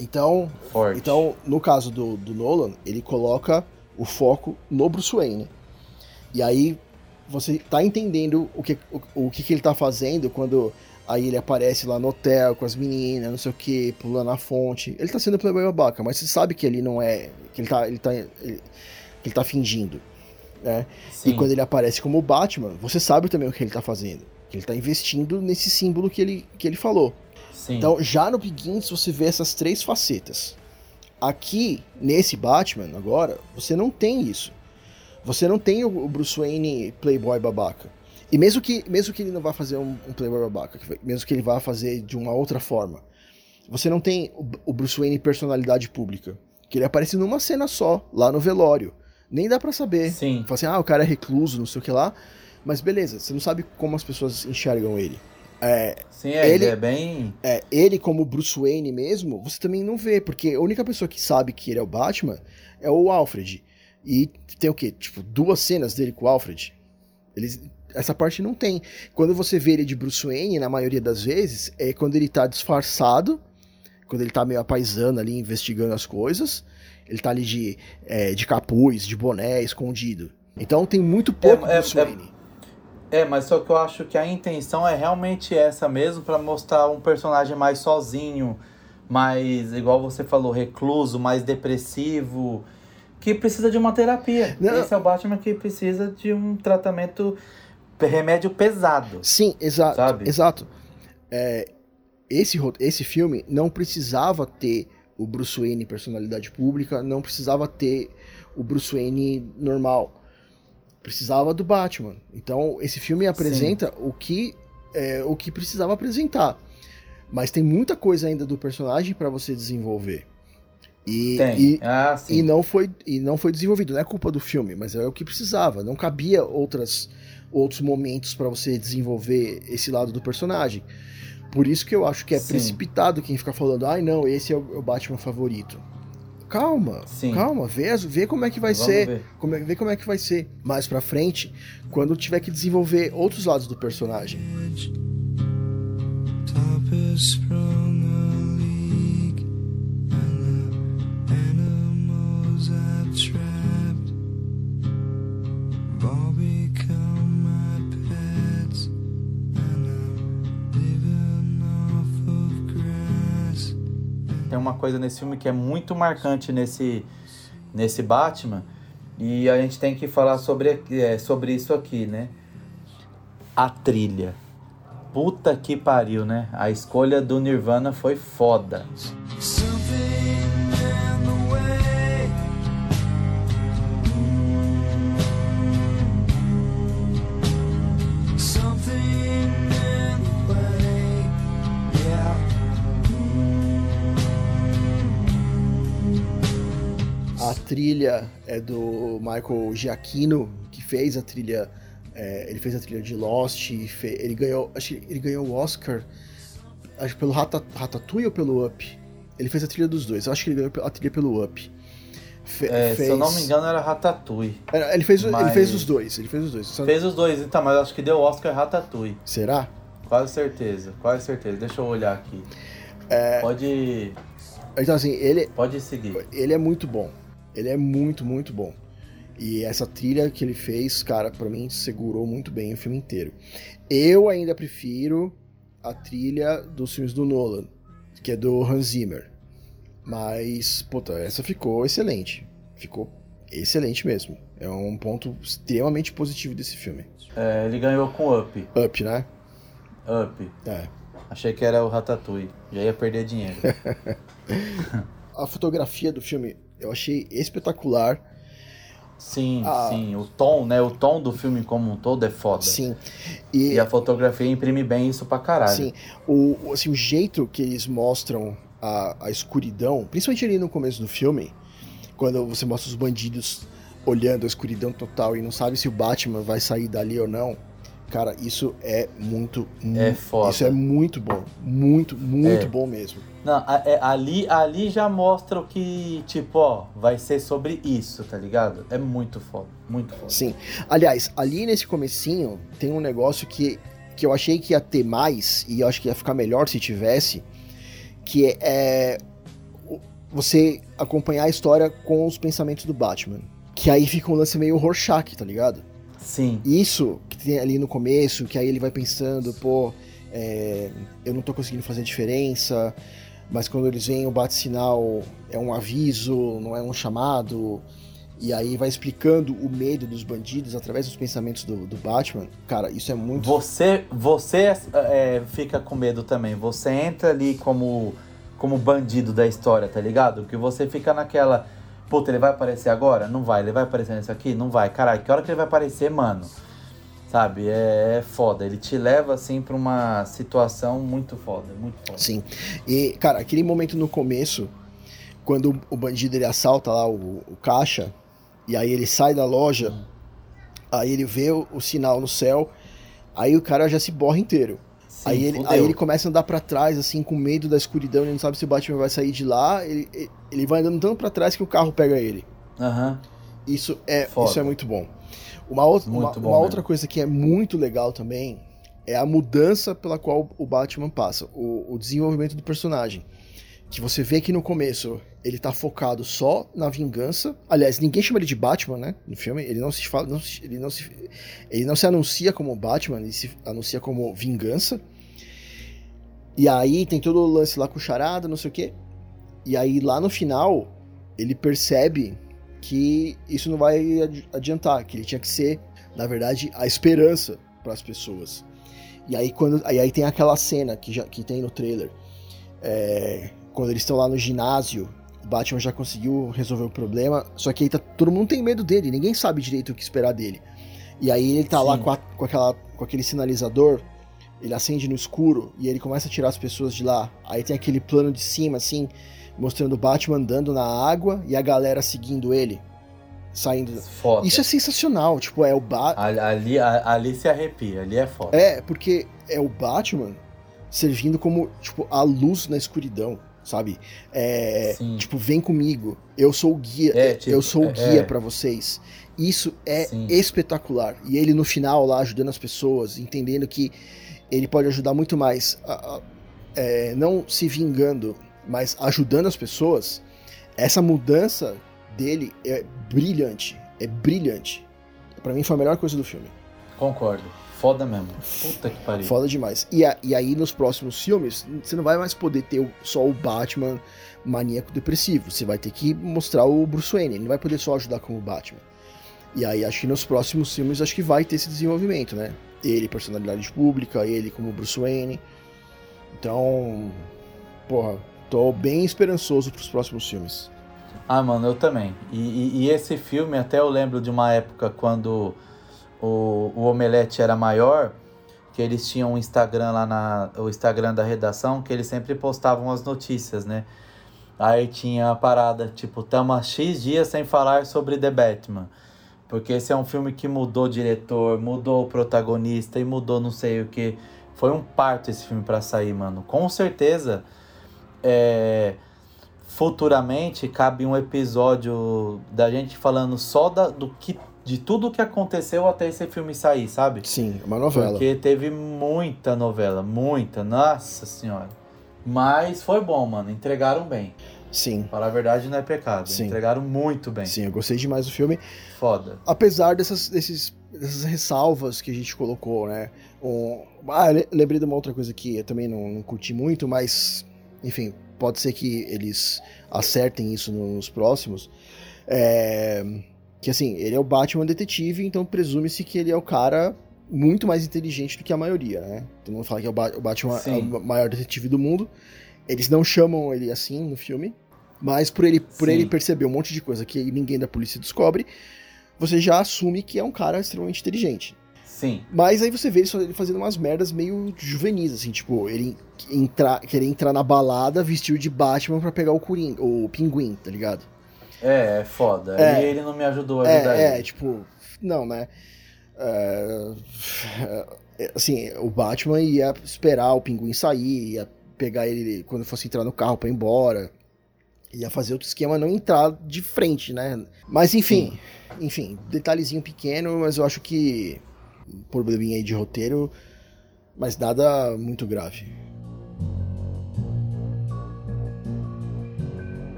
Então, Forte. então, no caso do, do Nolan, ele coloca o foco no Bruce Wayne. E aí você tá entendendo o que, o, o que, que ele tá fazendo quando aí ele aparece lá no hotel com as meninas, não sei o que, pulando a fonte. Ele tá sendo playboy babaca, mas você sabe que ele não é. que ele tá. Ele tá, ele, que ele tá fingindo. Né? Sim. E quando ele aparece como Batman, você sabe também o que ele tá fazendo. Que ele tá investindo nesse símbolo que ele, que ele falou. Sim. Então, já no Begins você vê essas três facetas. Aqui, nesse Batman, agora, você não tem isso. Você não tem o o Bruce Wayne playboy babaca. E mesmo que, mesmo que ele não vá fazer um, um playboy babaca, mesmo que ele vá fazer de uma outra forma, você não tem o, Bruce Wayne personalidade pública. Que ele aparece numa cena só, lá no velório. Nem dá pra saber. Sim. Fala assim, ah, o cara é recluso, não sei o que lá. Mas beleza, você não sabe como as pessoas enxergam ele. É, Sim, é, ele ele- é bem. é, ele como Bruce Wayne mesmo, você também não vê, porque a única pessoa que sabe que ele é o Batman é o Alfred. E tem o quê? Tipo, duas cenas dele com o Alfred. Eles, essa parte não tem. Quando você vê ele de Bruce Wayne, na maioria das vezes, é quando ele tá disfarçado, quando ele tá meio apaisando ali, investigando as coisas. Ele tá ali de, é, de capuz, de boné, escondido. Então tem muito pouco É, é, Bruce é- Wayne. É, mas só que eu acho que a intenção é realmente essa mesmo, pra mostrar um personagem mais sozinho, mais, igual você falou, recluso, mais depressivo, que precisa de uma terapia. Não. Esse é o Batman que precisa de um tratamento, remédio pesado. Sim, exato. Sabe? Exato. É, esse, esse filme não precisava ter o Bruce Wayne personalidade pública, não precisava ter o Bruce Wayne normal. Precisava do Batman. Então, esse filme apresenta o que é, o que precisava apresentar. Mas tem muita coisa ainda do personagem para você desenvolver. E, e, ah, e não foi e não foi desenvolvido. Não é culpa do filme, mas é o que precisava. Não cabia outras outros momentos para você desenvolver esse lado do personagem. Por isso que eu acho que é Sim. precipitado quem fica falando, ai não, esse é o, é o Batman favorito. Calma, Sim. calma, vê, as- vê como é que vai Vamos ser, ver. como é, vê como é que vai ser mais pra frente, quando tiver que desenvolver outros lados do personagem. Top tem uma coisa nesse filme que é muito marcante nesse, nesse Batman. E a gente tem que falar sobre, é, sobre isso aqui, né? A trilha. Puta que pariu, né? A escolha do Nirvana foi foda. Something trilha é do Michael Giacchino, que fez a trilha. é, ele fez a trilha de Lost. ele ganhou. Acho que ele ganhou o Oscar. Acho pelo Rata- Ratatouille ou pelo Up? Ele fez a trilha dos dois. Eu acho que ele ganhou a trilha pelo Up. Fe- É, Se eu não me fez- engano, era Ratatouille. Era- Ele fez, ele Mas- fez os dois. Ele fez os dois. Só- Fez os dois, então, mas acho que deu Oscar Ratatouille. Será? Quase certeza, quase certeza. Deixa eu olhar aqui. Pode, Então, assim, ele, pode seguir. ele é muito bom. Ele é muito, muito bom. E essa trilha que ele fez, cara, pra mim segurou muito bem o filme inteiro. Eu ainda prefiro a trilha dos filmes do Nolan, que é do Hans Zimmer. Mas, puta, essa ficou excelente. Ficou excelente mesmo. É um ponto extremamente positivo desse filme. É, ele ganhou com Up. Up, né? Up. É. Achei que era o Ratatouille. Já ia perder dinheiro. A fotografia do filme eu achei espetacular. Sim, Ah. sim. O tom, né? O tom do filme como um todo é foda. Sim. E a fotografia imprime bem isso pra caralho. Sim, o, o- assim, o jeito que eles mostram a, a escuridão, principalmente ali no começo do filme, quando você mostra os bandidos olhando a escuridão total e não sabe se o Batman vai sair dali ou não, cara, isso é muito, É mu- foda. isso é muito bom, muito, muito É. bom mesmo. Não, é, ali, ali já mostra o que, tipo, ó, vai ser sobre isso, tá ligado? É muito foda, muito foda. Sim. Aliás, ali nesse comecinho tem um negócio que, que eu achei que ia ter mais e eu acho que ia ficar melhor se tivesse, que é, é você acompanhar a história com os pensamentos do Batman. Que aí fica um lance meio Rorschach, tá ligado? Sim, Isso tem ali no começo, que aí ele vai pensando, pô, é, eu não tô conseguindo fazer diferença, mas quando eles veem o bate-sinal é um aviso, não é um chamado, e aí vai explicando o medo dos bandidos através dos pensamentos do, do Batman. Cara, isso é muito. Você, você é, fica com medo também. Você entra ali como, como bandido da história, tá ligado? Que você fica naquela. Puta, ele vai aparecer agora? Não vai. Ele vai aparecer nisso aqui? Não vai. Caralho, que hora que ele vai aparecer, mano? Sabe? É, é foda. Ele te leva, assim, pra uma situação muito foda. Muito foda. Sim. E, cara, aquele momento no começo, quando o bandido ele assalta lá o, o caixa, e aí ele sai da loja, Hum. aí ele vê o, o sinal no céu, aí o cara já se borra inteiro. Sim, aí, ele, fudeu. aí ele começa a andar pra trás, assim, com medo da escuridão, ele não sabe se o Batman vai sair de lá, ele, ele- ele vai andando tanto pra trás que o carro pega ele. Aham. Isso é, Foda. isso é muito bom. Uma, outra, Muito uma, bom uma outra coisa que é muito legal também é a mudança pela qual o Batman passa, o, o desenvolvimento do personagem. Que você vê que no começo ele tá focado só na vingança. Aliás, ninguém chama ele de Batman, né? No filme, ele não se fala, não se- ele não se, ele não se anuncia como Batman, ele se anuncia como vingança. E aí tem todo o lance lá com charada, não sei o quê. E aí lá no final ele percebe que isso não vai adi- adiantar, que ele tinha que ser, na verdade, a esperança para as pessoas. E aí quando aí, aí tem aquela cena que já que tem no trailer, é, quando eles estão lá no ginásio, o Batman já conseguiu resolver o problema, só que aí tá, todo mundo tem medo dele, ninguém sabe direito o que esperar dele. E aí ele tá lá Sim. com, a- com aquela, com aquele sinalizador, ele acende no escuro e ele começa a tirar as pessoas de lá. Aí tem aquele plano de cima, assim, mostrando o Batman andando na água e a galera seguindo ele, saindo. Foda. Isso é sensacional, tipo, é o Ba Ali, ali, ali se arrepia, ali é foda. É, porque é o Batman servindo como, tipo, a luz na escuridão, sabe? É, tipo, vem comigo, eu sou o guia, É, tipo, eu sou o é, guia é. pra vocês. Isso é Sim. espetacular. E ele no final lá ajudando as pessoas, entendendo que ele pode ajudar muito mais, a- a- é, não se vingando, mas ajudando as pessoas. Essa mudança dele é brilhante, é brilhante. Pra mim foi a melhor coisa do filme. Concordo. Foda mesmo. Puta que pariu. Foda demais. E, a- e aí, nos próximos filmes, você não vai mais poder ter só o Batman maníaco depressivo. Você vai ter que mostrar o Bruce Wayne. Ele não vai poder só ajudar como Batman. E aí, acho que nos próximos filmes, acho que vai ter esse desenvolvimento, né? Ele, personalidade pública, ele como Bruce Wayne. Então, porra, tô bem esperançoso pros próximos filmes. Ah, mano, eu também. E, e- e esse filme, até eu lembro de uma época quando o, o Omelete era maior, que eles tinham um Instagram lá na. O Instagram da redação, que eles sempre postavam as notícias, né? Aí tinha a parada, tipo, tamo há X dias sem falar sobre The Batman. Porque esse é um filme que mudou o diretor, mudou o protagonista e mudou não sei o que. Foi um parto esse filme pra sair, mano. Com certeza, é, futuramente cabe um episódio da gente falando só da, do que, de tudo que aconteceu até esse filme sair, sabe? Sim, uma novela. Porque teve muita novela, muita, nossa senhora. Mas foi bom, mano. Entregaram bem. Sim, Falar a verdade não é pecado. Sim. Entregaram muito bem. sim, eu gostei demais do filme. Foda. apesar dessas, desses, dessas ressalvas que a gente colocou, né? Um, ah, le- lembrei de uma outra coisa que eu também não, não curti muito, mas, enfim, pode ser que eles acertem isso nos próximos. É, que assim, ele é o Batman detetive, então presume-se que ele é o cara muito mais inteligente do que a maioria, né? Todo mundo fala que é o, Ba- o Batman é Sim. o maior detetive do mundo. Eles não chamam ele assim no filme, mas por ele, por Sim. ele perceber um monte de coisa que ninguém da polícia descobre, você já assume que é um cara extremamente inteligente. Sim. Mas aí você vê ele só- ele fazendo umas merdas meio juvenis, assim, tipo, ele entrar, querer entrar na balada, vestiu de Batman pra pegar o Coringa, o Pinguim, tá ligado? É, é foda. É. E ele não me ajudou a ajudar É, é, ele. tipo, não, né? É, é, assim, o Batman ia esperar o Pinguim sair, ia pegar ele quando fosse entrar no carro pra ir embora. Ia fazer outro esquema, não entrar de frente, né? Mas enfim, enfim, detalhezinho pequeno, mas eu acho que probleminha aí de roteiro, mas nada muito grave.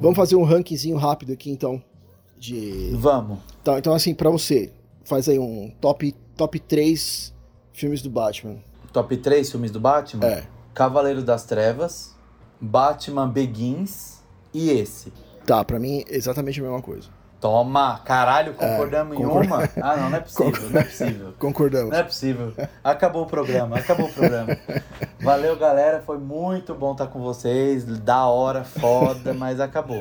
Vamos fazer um rankingzinho rápido aqui então de Vamos. Tá, então assim, pra você, faz aí um top top 3 filmes do Batman. Top 3 filmes do Batman? É. Cavaleiro das Trevas, Batman Begins e esse. Tá, pra mim exatamente a mesma coisa. Toma! Caralho, concordamos em concordo. uma? Ah, não, não é possível, não é possível. Concordamos. Não é possível. Acabou o programa, acabou o programa. Valeu, galera. Foi muito bom estar com vocês. Da hora, foda, mas acabou.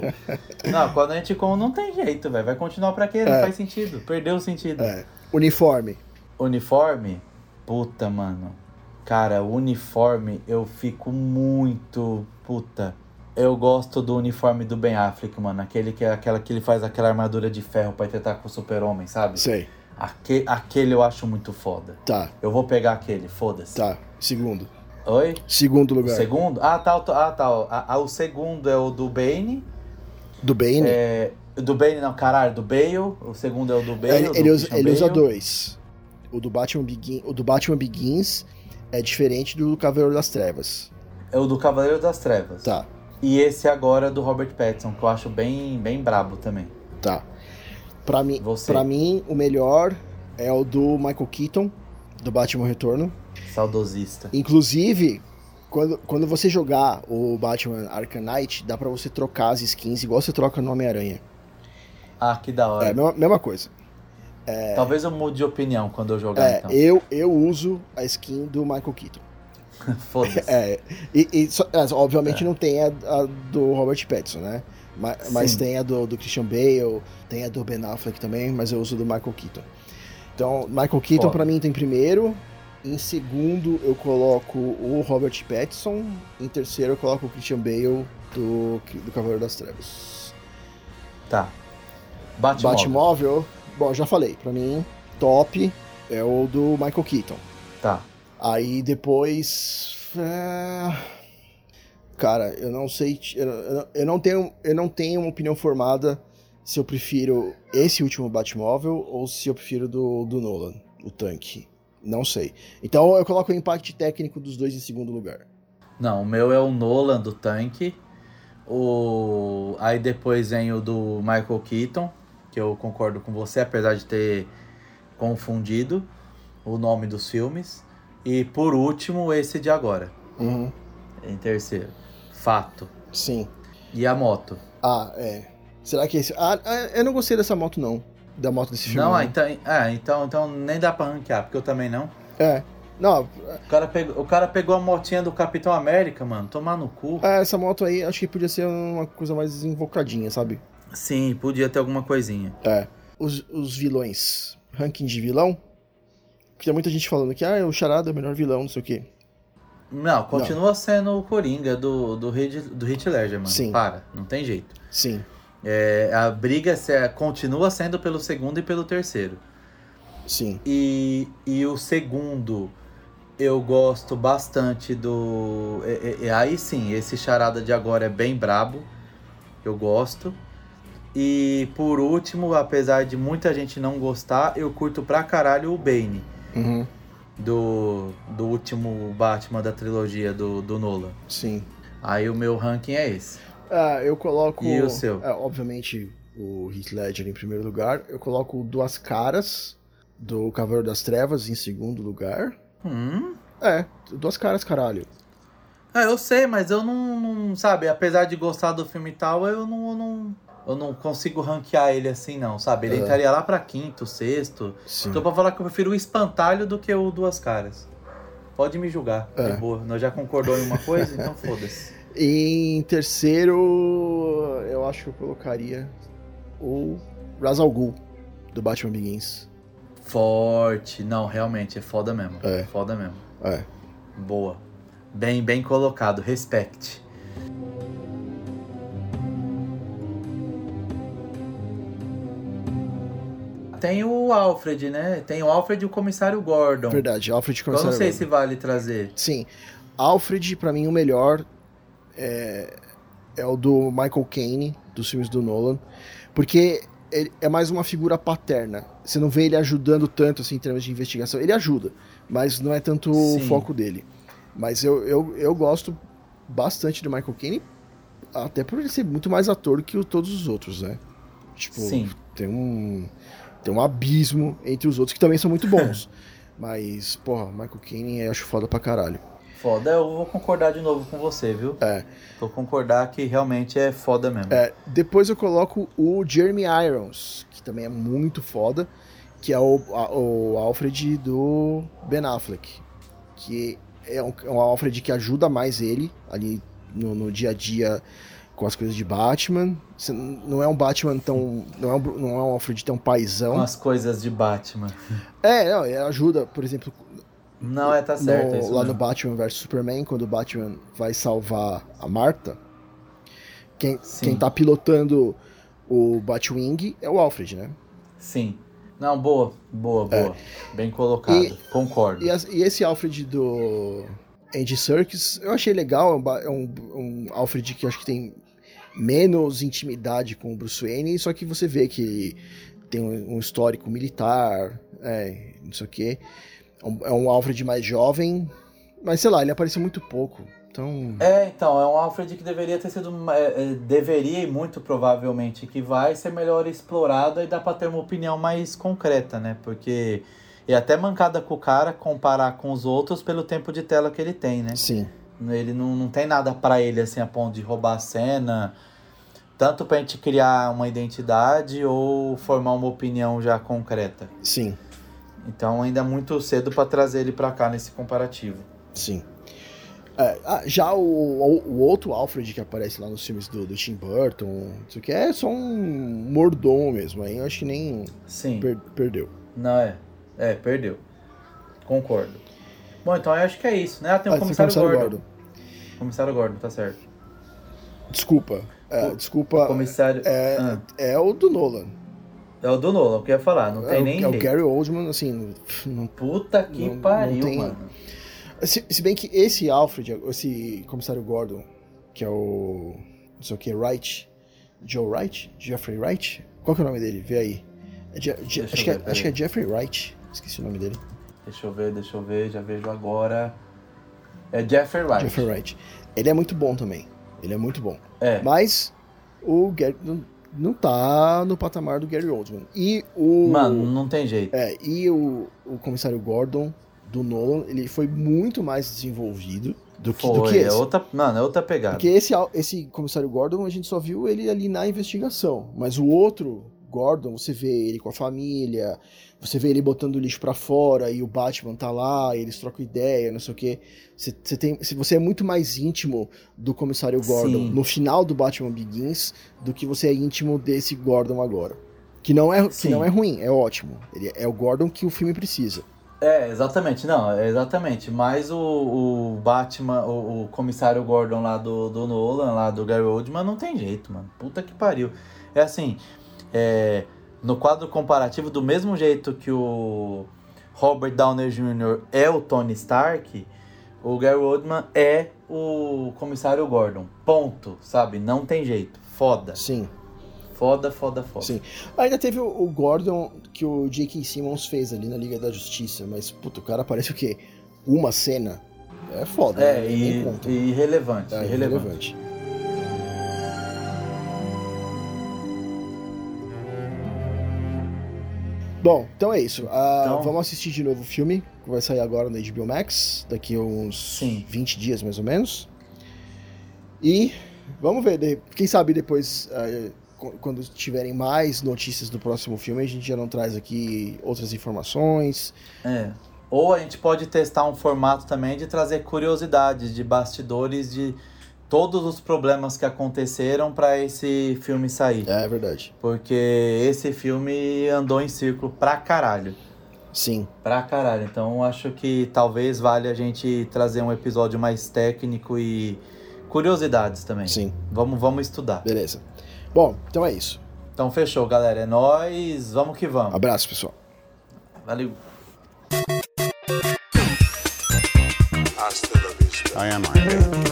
Não, quando a gente come, não tem jeito, velho. Vai continuar pra quê? Não É. faz sentido. Perdeu o sentido. É. Uniforme. Uniforme? Puta, mano. Cara, uniforme eu fico muito. Puta. Eu gosto do uniforme do Ben Affleck, mano. Aquele que, é aquela, que ele faz aquela armadura de ferro pra tentar com o super-homem, sabe? Sei. Aque, aquele eu acho muito foda. Tá, Eu vou pegar aquele, foda-se. tá. Segundo. Oi? Segundo O lugar. segundo? Ah, tá. o- Ah, tá. Ah, ah, o segundo é o do Bane. Do Bane. É, do Bane, não, caralho, do Bale. O segundo é o do Bale. ele do ele usa, ele usa dois. O do, Batman Begin, o do Batman Begins é diferente do Cavaleiro das Trevas. É o do Cavaleiro das Trevas. Tá, E esse agora é do Robert Pattinson, que eu acho bem, bem brabo também. tá. Pra mim, Você. pra mim, o melhor é o do Michael Keaton, do Batman Retorno. Saudosista. Inclusive, quando, quando você jogar o Batman Arkham Knight, dá pra você trocar as skins igual você troca no Homem-Aranha. Ah, que da É hora. a mesma, mesma coisa. Talvez eu mude de opinião quando eu jogar, É, então. eu, eu uso a skin do Michael Keaton. Foda-se. É, e, e só- é, obviamente não tem a, a do Robert Pattinson, né? Ma- Mas, Sim. tem a do, do Christian Bale, tem a do Ben Affleck também, mas eu uso do Michael Keaton. Então, Michael Keaton pra mim tem primeiro, em segundo eu coloco o Robert Pattinson, em terceiro eu coloco o Christian Bale do, do Cavaleiro das Trevas. Tá. Batmóvel. Batmóvel, bom, já falei, pra mim, top é o do Michael Keaton. Tá. Aí depois. é, Cara, eu não sei. eu não tenho, eu não tenho uma opinião formada se eu prefiro esse último Batmóvel ou se eu prefiro do, do Nolan, o tanque. Não sei. Então eu coloco o impacto técnico dos dois em segundo lugar. Não, o meu é o Nolan do tanque. O... Aí depois vem o do Michael Keaton, que eu concordo com você, apesar de ter confundido o nome dos filmes. E por último, esse de agora, Uhum. em terceiro. Fato. Sim. E a moto? Ah, é. Será que esse. Ah, ah, eu não gostei dessa moto, não. Da moto desse filme. Não, ah, então, ah, então, então nem dá pra ranquear, porque eu também não. É. Não, O cara, pegou, o cara pegou a motinha do Capitão América, mano, tomar no cu. é, essa moto aí acho que podia ser uma coisa mais invocadinha, sabe? Sim, podia ter alguma coisinha. É. Os, os vilões. Ranking de vilão. Porque tem muita gente falando que ah, o Charada é o melhor vilão, não sei o quê. Não, continua sendo o Coringa do, do, Heath, do Heath Ledger, mano. Sim. Para, não tem jeito. Sim, É, a briga se- continua sendo pelo segundo e pelo terceiro. sim. E, e o segundo, eu gosto bastante do. é- é- é- aí sim, esse charada de agora é bem brabo. Eu gosto. E por último, apesar de muita gente não gostar, eu curto pra caralho o Bane. Uhum, Do, do último Batman da trilogia do, do Nolan. sim. Aí o meu ranking é esse. Ah, eu coloco. E o seu? é, obviamente, o Heath Ledger em primeiro lugar. Eu coloco Duas Caras, do Cavaleiro das Trevas, em segundo lugar. Hum. É, Duas Caras, caralho. Ah, eu sei, mas eu não, não- sabe, apesar de gostar do filme e tal, eu não, eu não, eu não consigo ranquear ele assim, não, sabe? Ele É. entraria lá pra quinto, sexto. Sim. Tô pra falar que eu prefiro o espantalho do que o Duas Caras. Pode me julgar, É. de boa. Nós já concordou em uma coisa, então foda-se. Em terceiro, eu acho que eu colocaria o Ra's al Ghul, do Batman Begins. Forte. Não, realmente, é foda mesmo. É. Foda mesmo. É. Boa. Bem, bem colocado. Respect. Tem o Alfred, né? Tem o Alfred e o comissário Gordon. Verdade, Alfred Eu não Comissário sei Gordon. se vale trazer. Sim, Alfred, pra mim, o melhor é, é o do Michael Caine, dos filmes do Nolan, porque ele é mais uma figura paterna. Você não vê ele ajudando tanto assim em termos de investigação. Ele ajuda, mas não é tanto o Sim. foco dele. Mas eu, eu, eu gosto bastante do Michael Caine, até por ele ser muito mais ator que o- todos os outros, né? Tipo, Sim. tem um tem um abismo entre os outros que também são muito bons. Mas, porra, Michael Caine eu acho foda pra caralho. Foda, eu vou concordar de novo com você, viu? É. Vou concordar que realmente é foda mesmo. É, depois eu coloco o Jeremy Irons, que também é muito foda, que é o, a- o Alfred do Ben Affleck. Que é um, é um Alfred que ajuda mais ele ali no, no dia a dia com as coisas de Batman. Não é um Batman tão. Não é um, não é um Alfred tão paizão. Com as coisas de Batman. É, não, ele ajuda, por exemplo, Não, é, tá certo. no- é lá no mesmo. Batman vs Superman, quando o Batman vai salvar a Marta, quem, Sim. quem tá pilotando o Batwing é o Alfred, né? Sim. Não, boa, boa, boa. Bem colocado. É. E- Concordo. E, e esse Alfred do Andy Serkis, eu achei legal, é um, é um, Alfred que acho que tem menos intimidade com o Bruce Wayne, só que você vê que ele tem um, um histórico militar, é, não sei o quê. É um, é um Alfred mais jovem, mas sei lá, ele apareceu muito pouco. Então, É, então, é um Alfred que deveria ter sido. é, é, deveria e muito provavelmente que vai ser melhor explorado e dá pra ter uma opinião mais concreta, né? Porque. E até mancada com o cara comparar com os outros pelo tempo de tela que ele tem, né? sim, Ele não, não tem nada pra ele assim a ponto de roubar a cena. Tanto pra gente criar uma identidade ou formar uma opinião já concreta. sim, Então ainda é muito cedo pra trazer ele pra cá nesse comparativo. sim. É, ah, já o, o, outro Alfred que aparece lá nos filmes do, do Tim Burton, não sei o que, é só um mordomo mesmo. Aí eu acho que nem Sim. per- perdeu. Não, é. É, perdeu. Concordo. Bom, então eu acho que é isso, né? Ah, tem o Ah, tem comissário, Comissário Gordon. Comissário Gordon, tá certo. Desculpa. É, O- desculpa. Comissário. É, Ah, é o do Nolan. é o do Nolan, o que eu ia falar, não É, tem o, nem é o. Gary Oldman, assim. Não, Puta que Não- não pariu, tem- mano. se, se bem que esse Alfred, esse comissário Gordon, que é o. Não sei o que, Wright. Joe Wright? Jeffrey Wright? Qual que é o nome dele? Vê aí. É Je- Je- acho, eu que é, ver, acho que é Jeffrey Wright. Esqueci o nome dele. Deixa eu ver, deixa eu ver, já vejo agora. É Jeffrey Wright. Jeffrey Wright. Ele é muito bom também. Ele é muito bom. É. Mas o Gary não, não tá no patamar do Gary Oldman. E o. Mano, não tem jeito. É, e o, o comissário Gordon do Nolan, ele foi muito mais desenvolvido do que, do Foi, que é esse. outra, mano, é outra pegada. Porque esse, esse comissário Gordon, a gente só viu ele ali na investigação. Mas o outro Gordon, você vê ele com a família, você vê ele botando o lixo pra fora e o Batman tá lá, e eles trocam ideia, não sei o quê. Você, você, tem, você é muito mais íntimo do comissário Gordon Sim. no final do Batman Begins do que você é íntimo desse Gordon agora. Que não é, que não é ruim, é ótimo. Ele é o Gordon que o filme precisa. É, exatamente, não, é exatamente. Mas o, o Batman, o, o comissário Gordon lá do, do Nolan, lá do Gary Oldman, não tem jeito, mano. Puta que pariu. É assim, é, no quadro comparativo, do mesmo jeito que o Robert Downey Jr. é o Tony Stark, o Gary Oldman é o comissário Gordon. Ponto, sabe? Não tem jeito. Foda. Sim. Foda, foda, foda. Sim. Ainda teve o, Gordon que o J.K. Simmons fez ali na Liga da Justiça, mas, puta, o cara aparece o quê? Uma cena? É foda, É, né? E, e irrelevante. É, irrelevante. irrelevante. Bom, então é isso. Ah, Então- Vamos assistir de novo o filme, que vai sair agora no HBO Max, daqui a uns Sim. 20 dias mais ou menos. E vamos ver, quem sabe depois, qu- quando tiverem mais notícias do próximo filme, a gente já não traz aqui outras informações. É. Ou a gente pode testar um formato também de trazer curiosidades de bastidores de todos os problemas que aconteceram para esse filme sair. É verdade. Porque esse filme andou em círculo pra caralho. Sim, Pra caralho. Então acho que talvez valha a gente trazer um episódio mais técnico e curiosidades também. sim. Vamos, vamos estudar. Beleza. Bom, então é isso. Então fechou, galera. É nóis. Vamos que vamos. Abraço, pessoal. Valeu. I am Iron.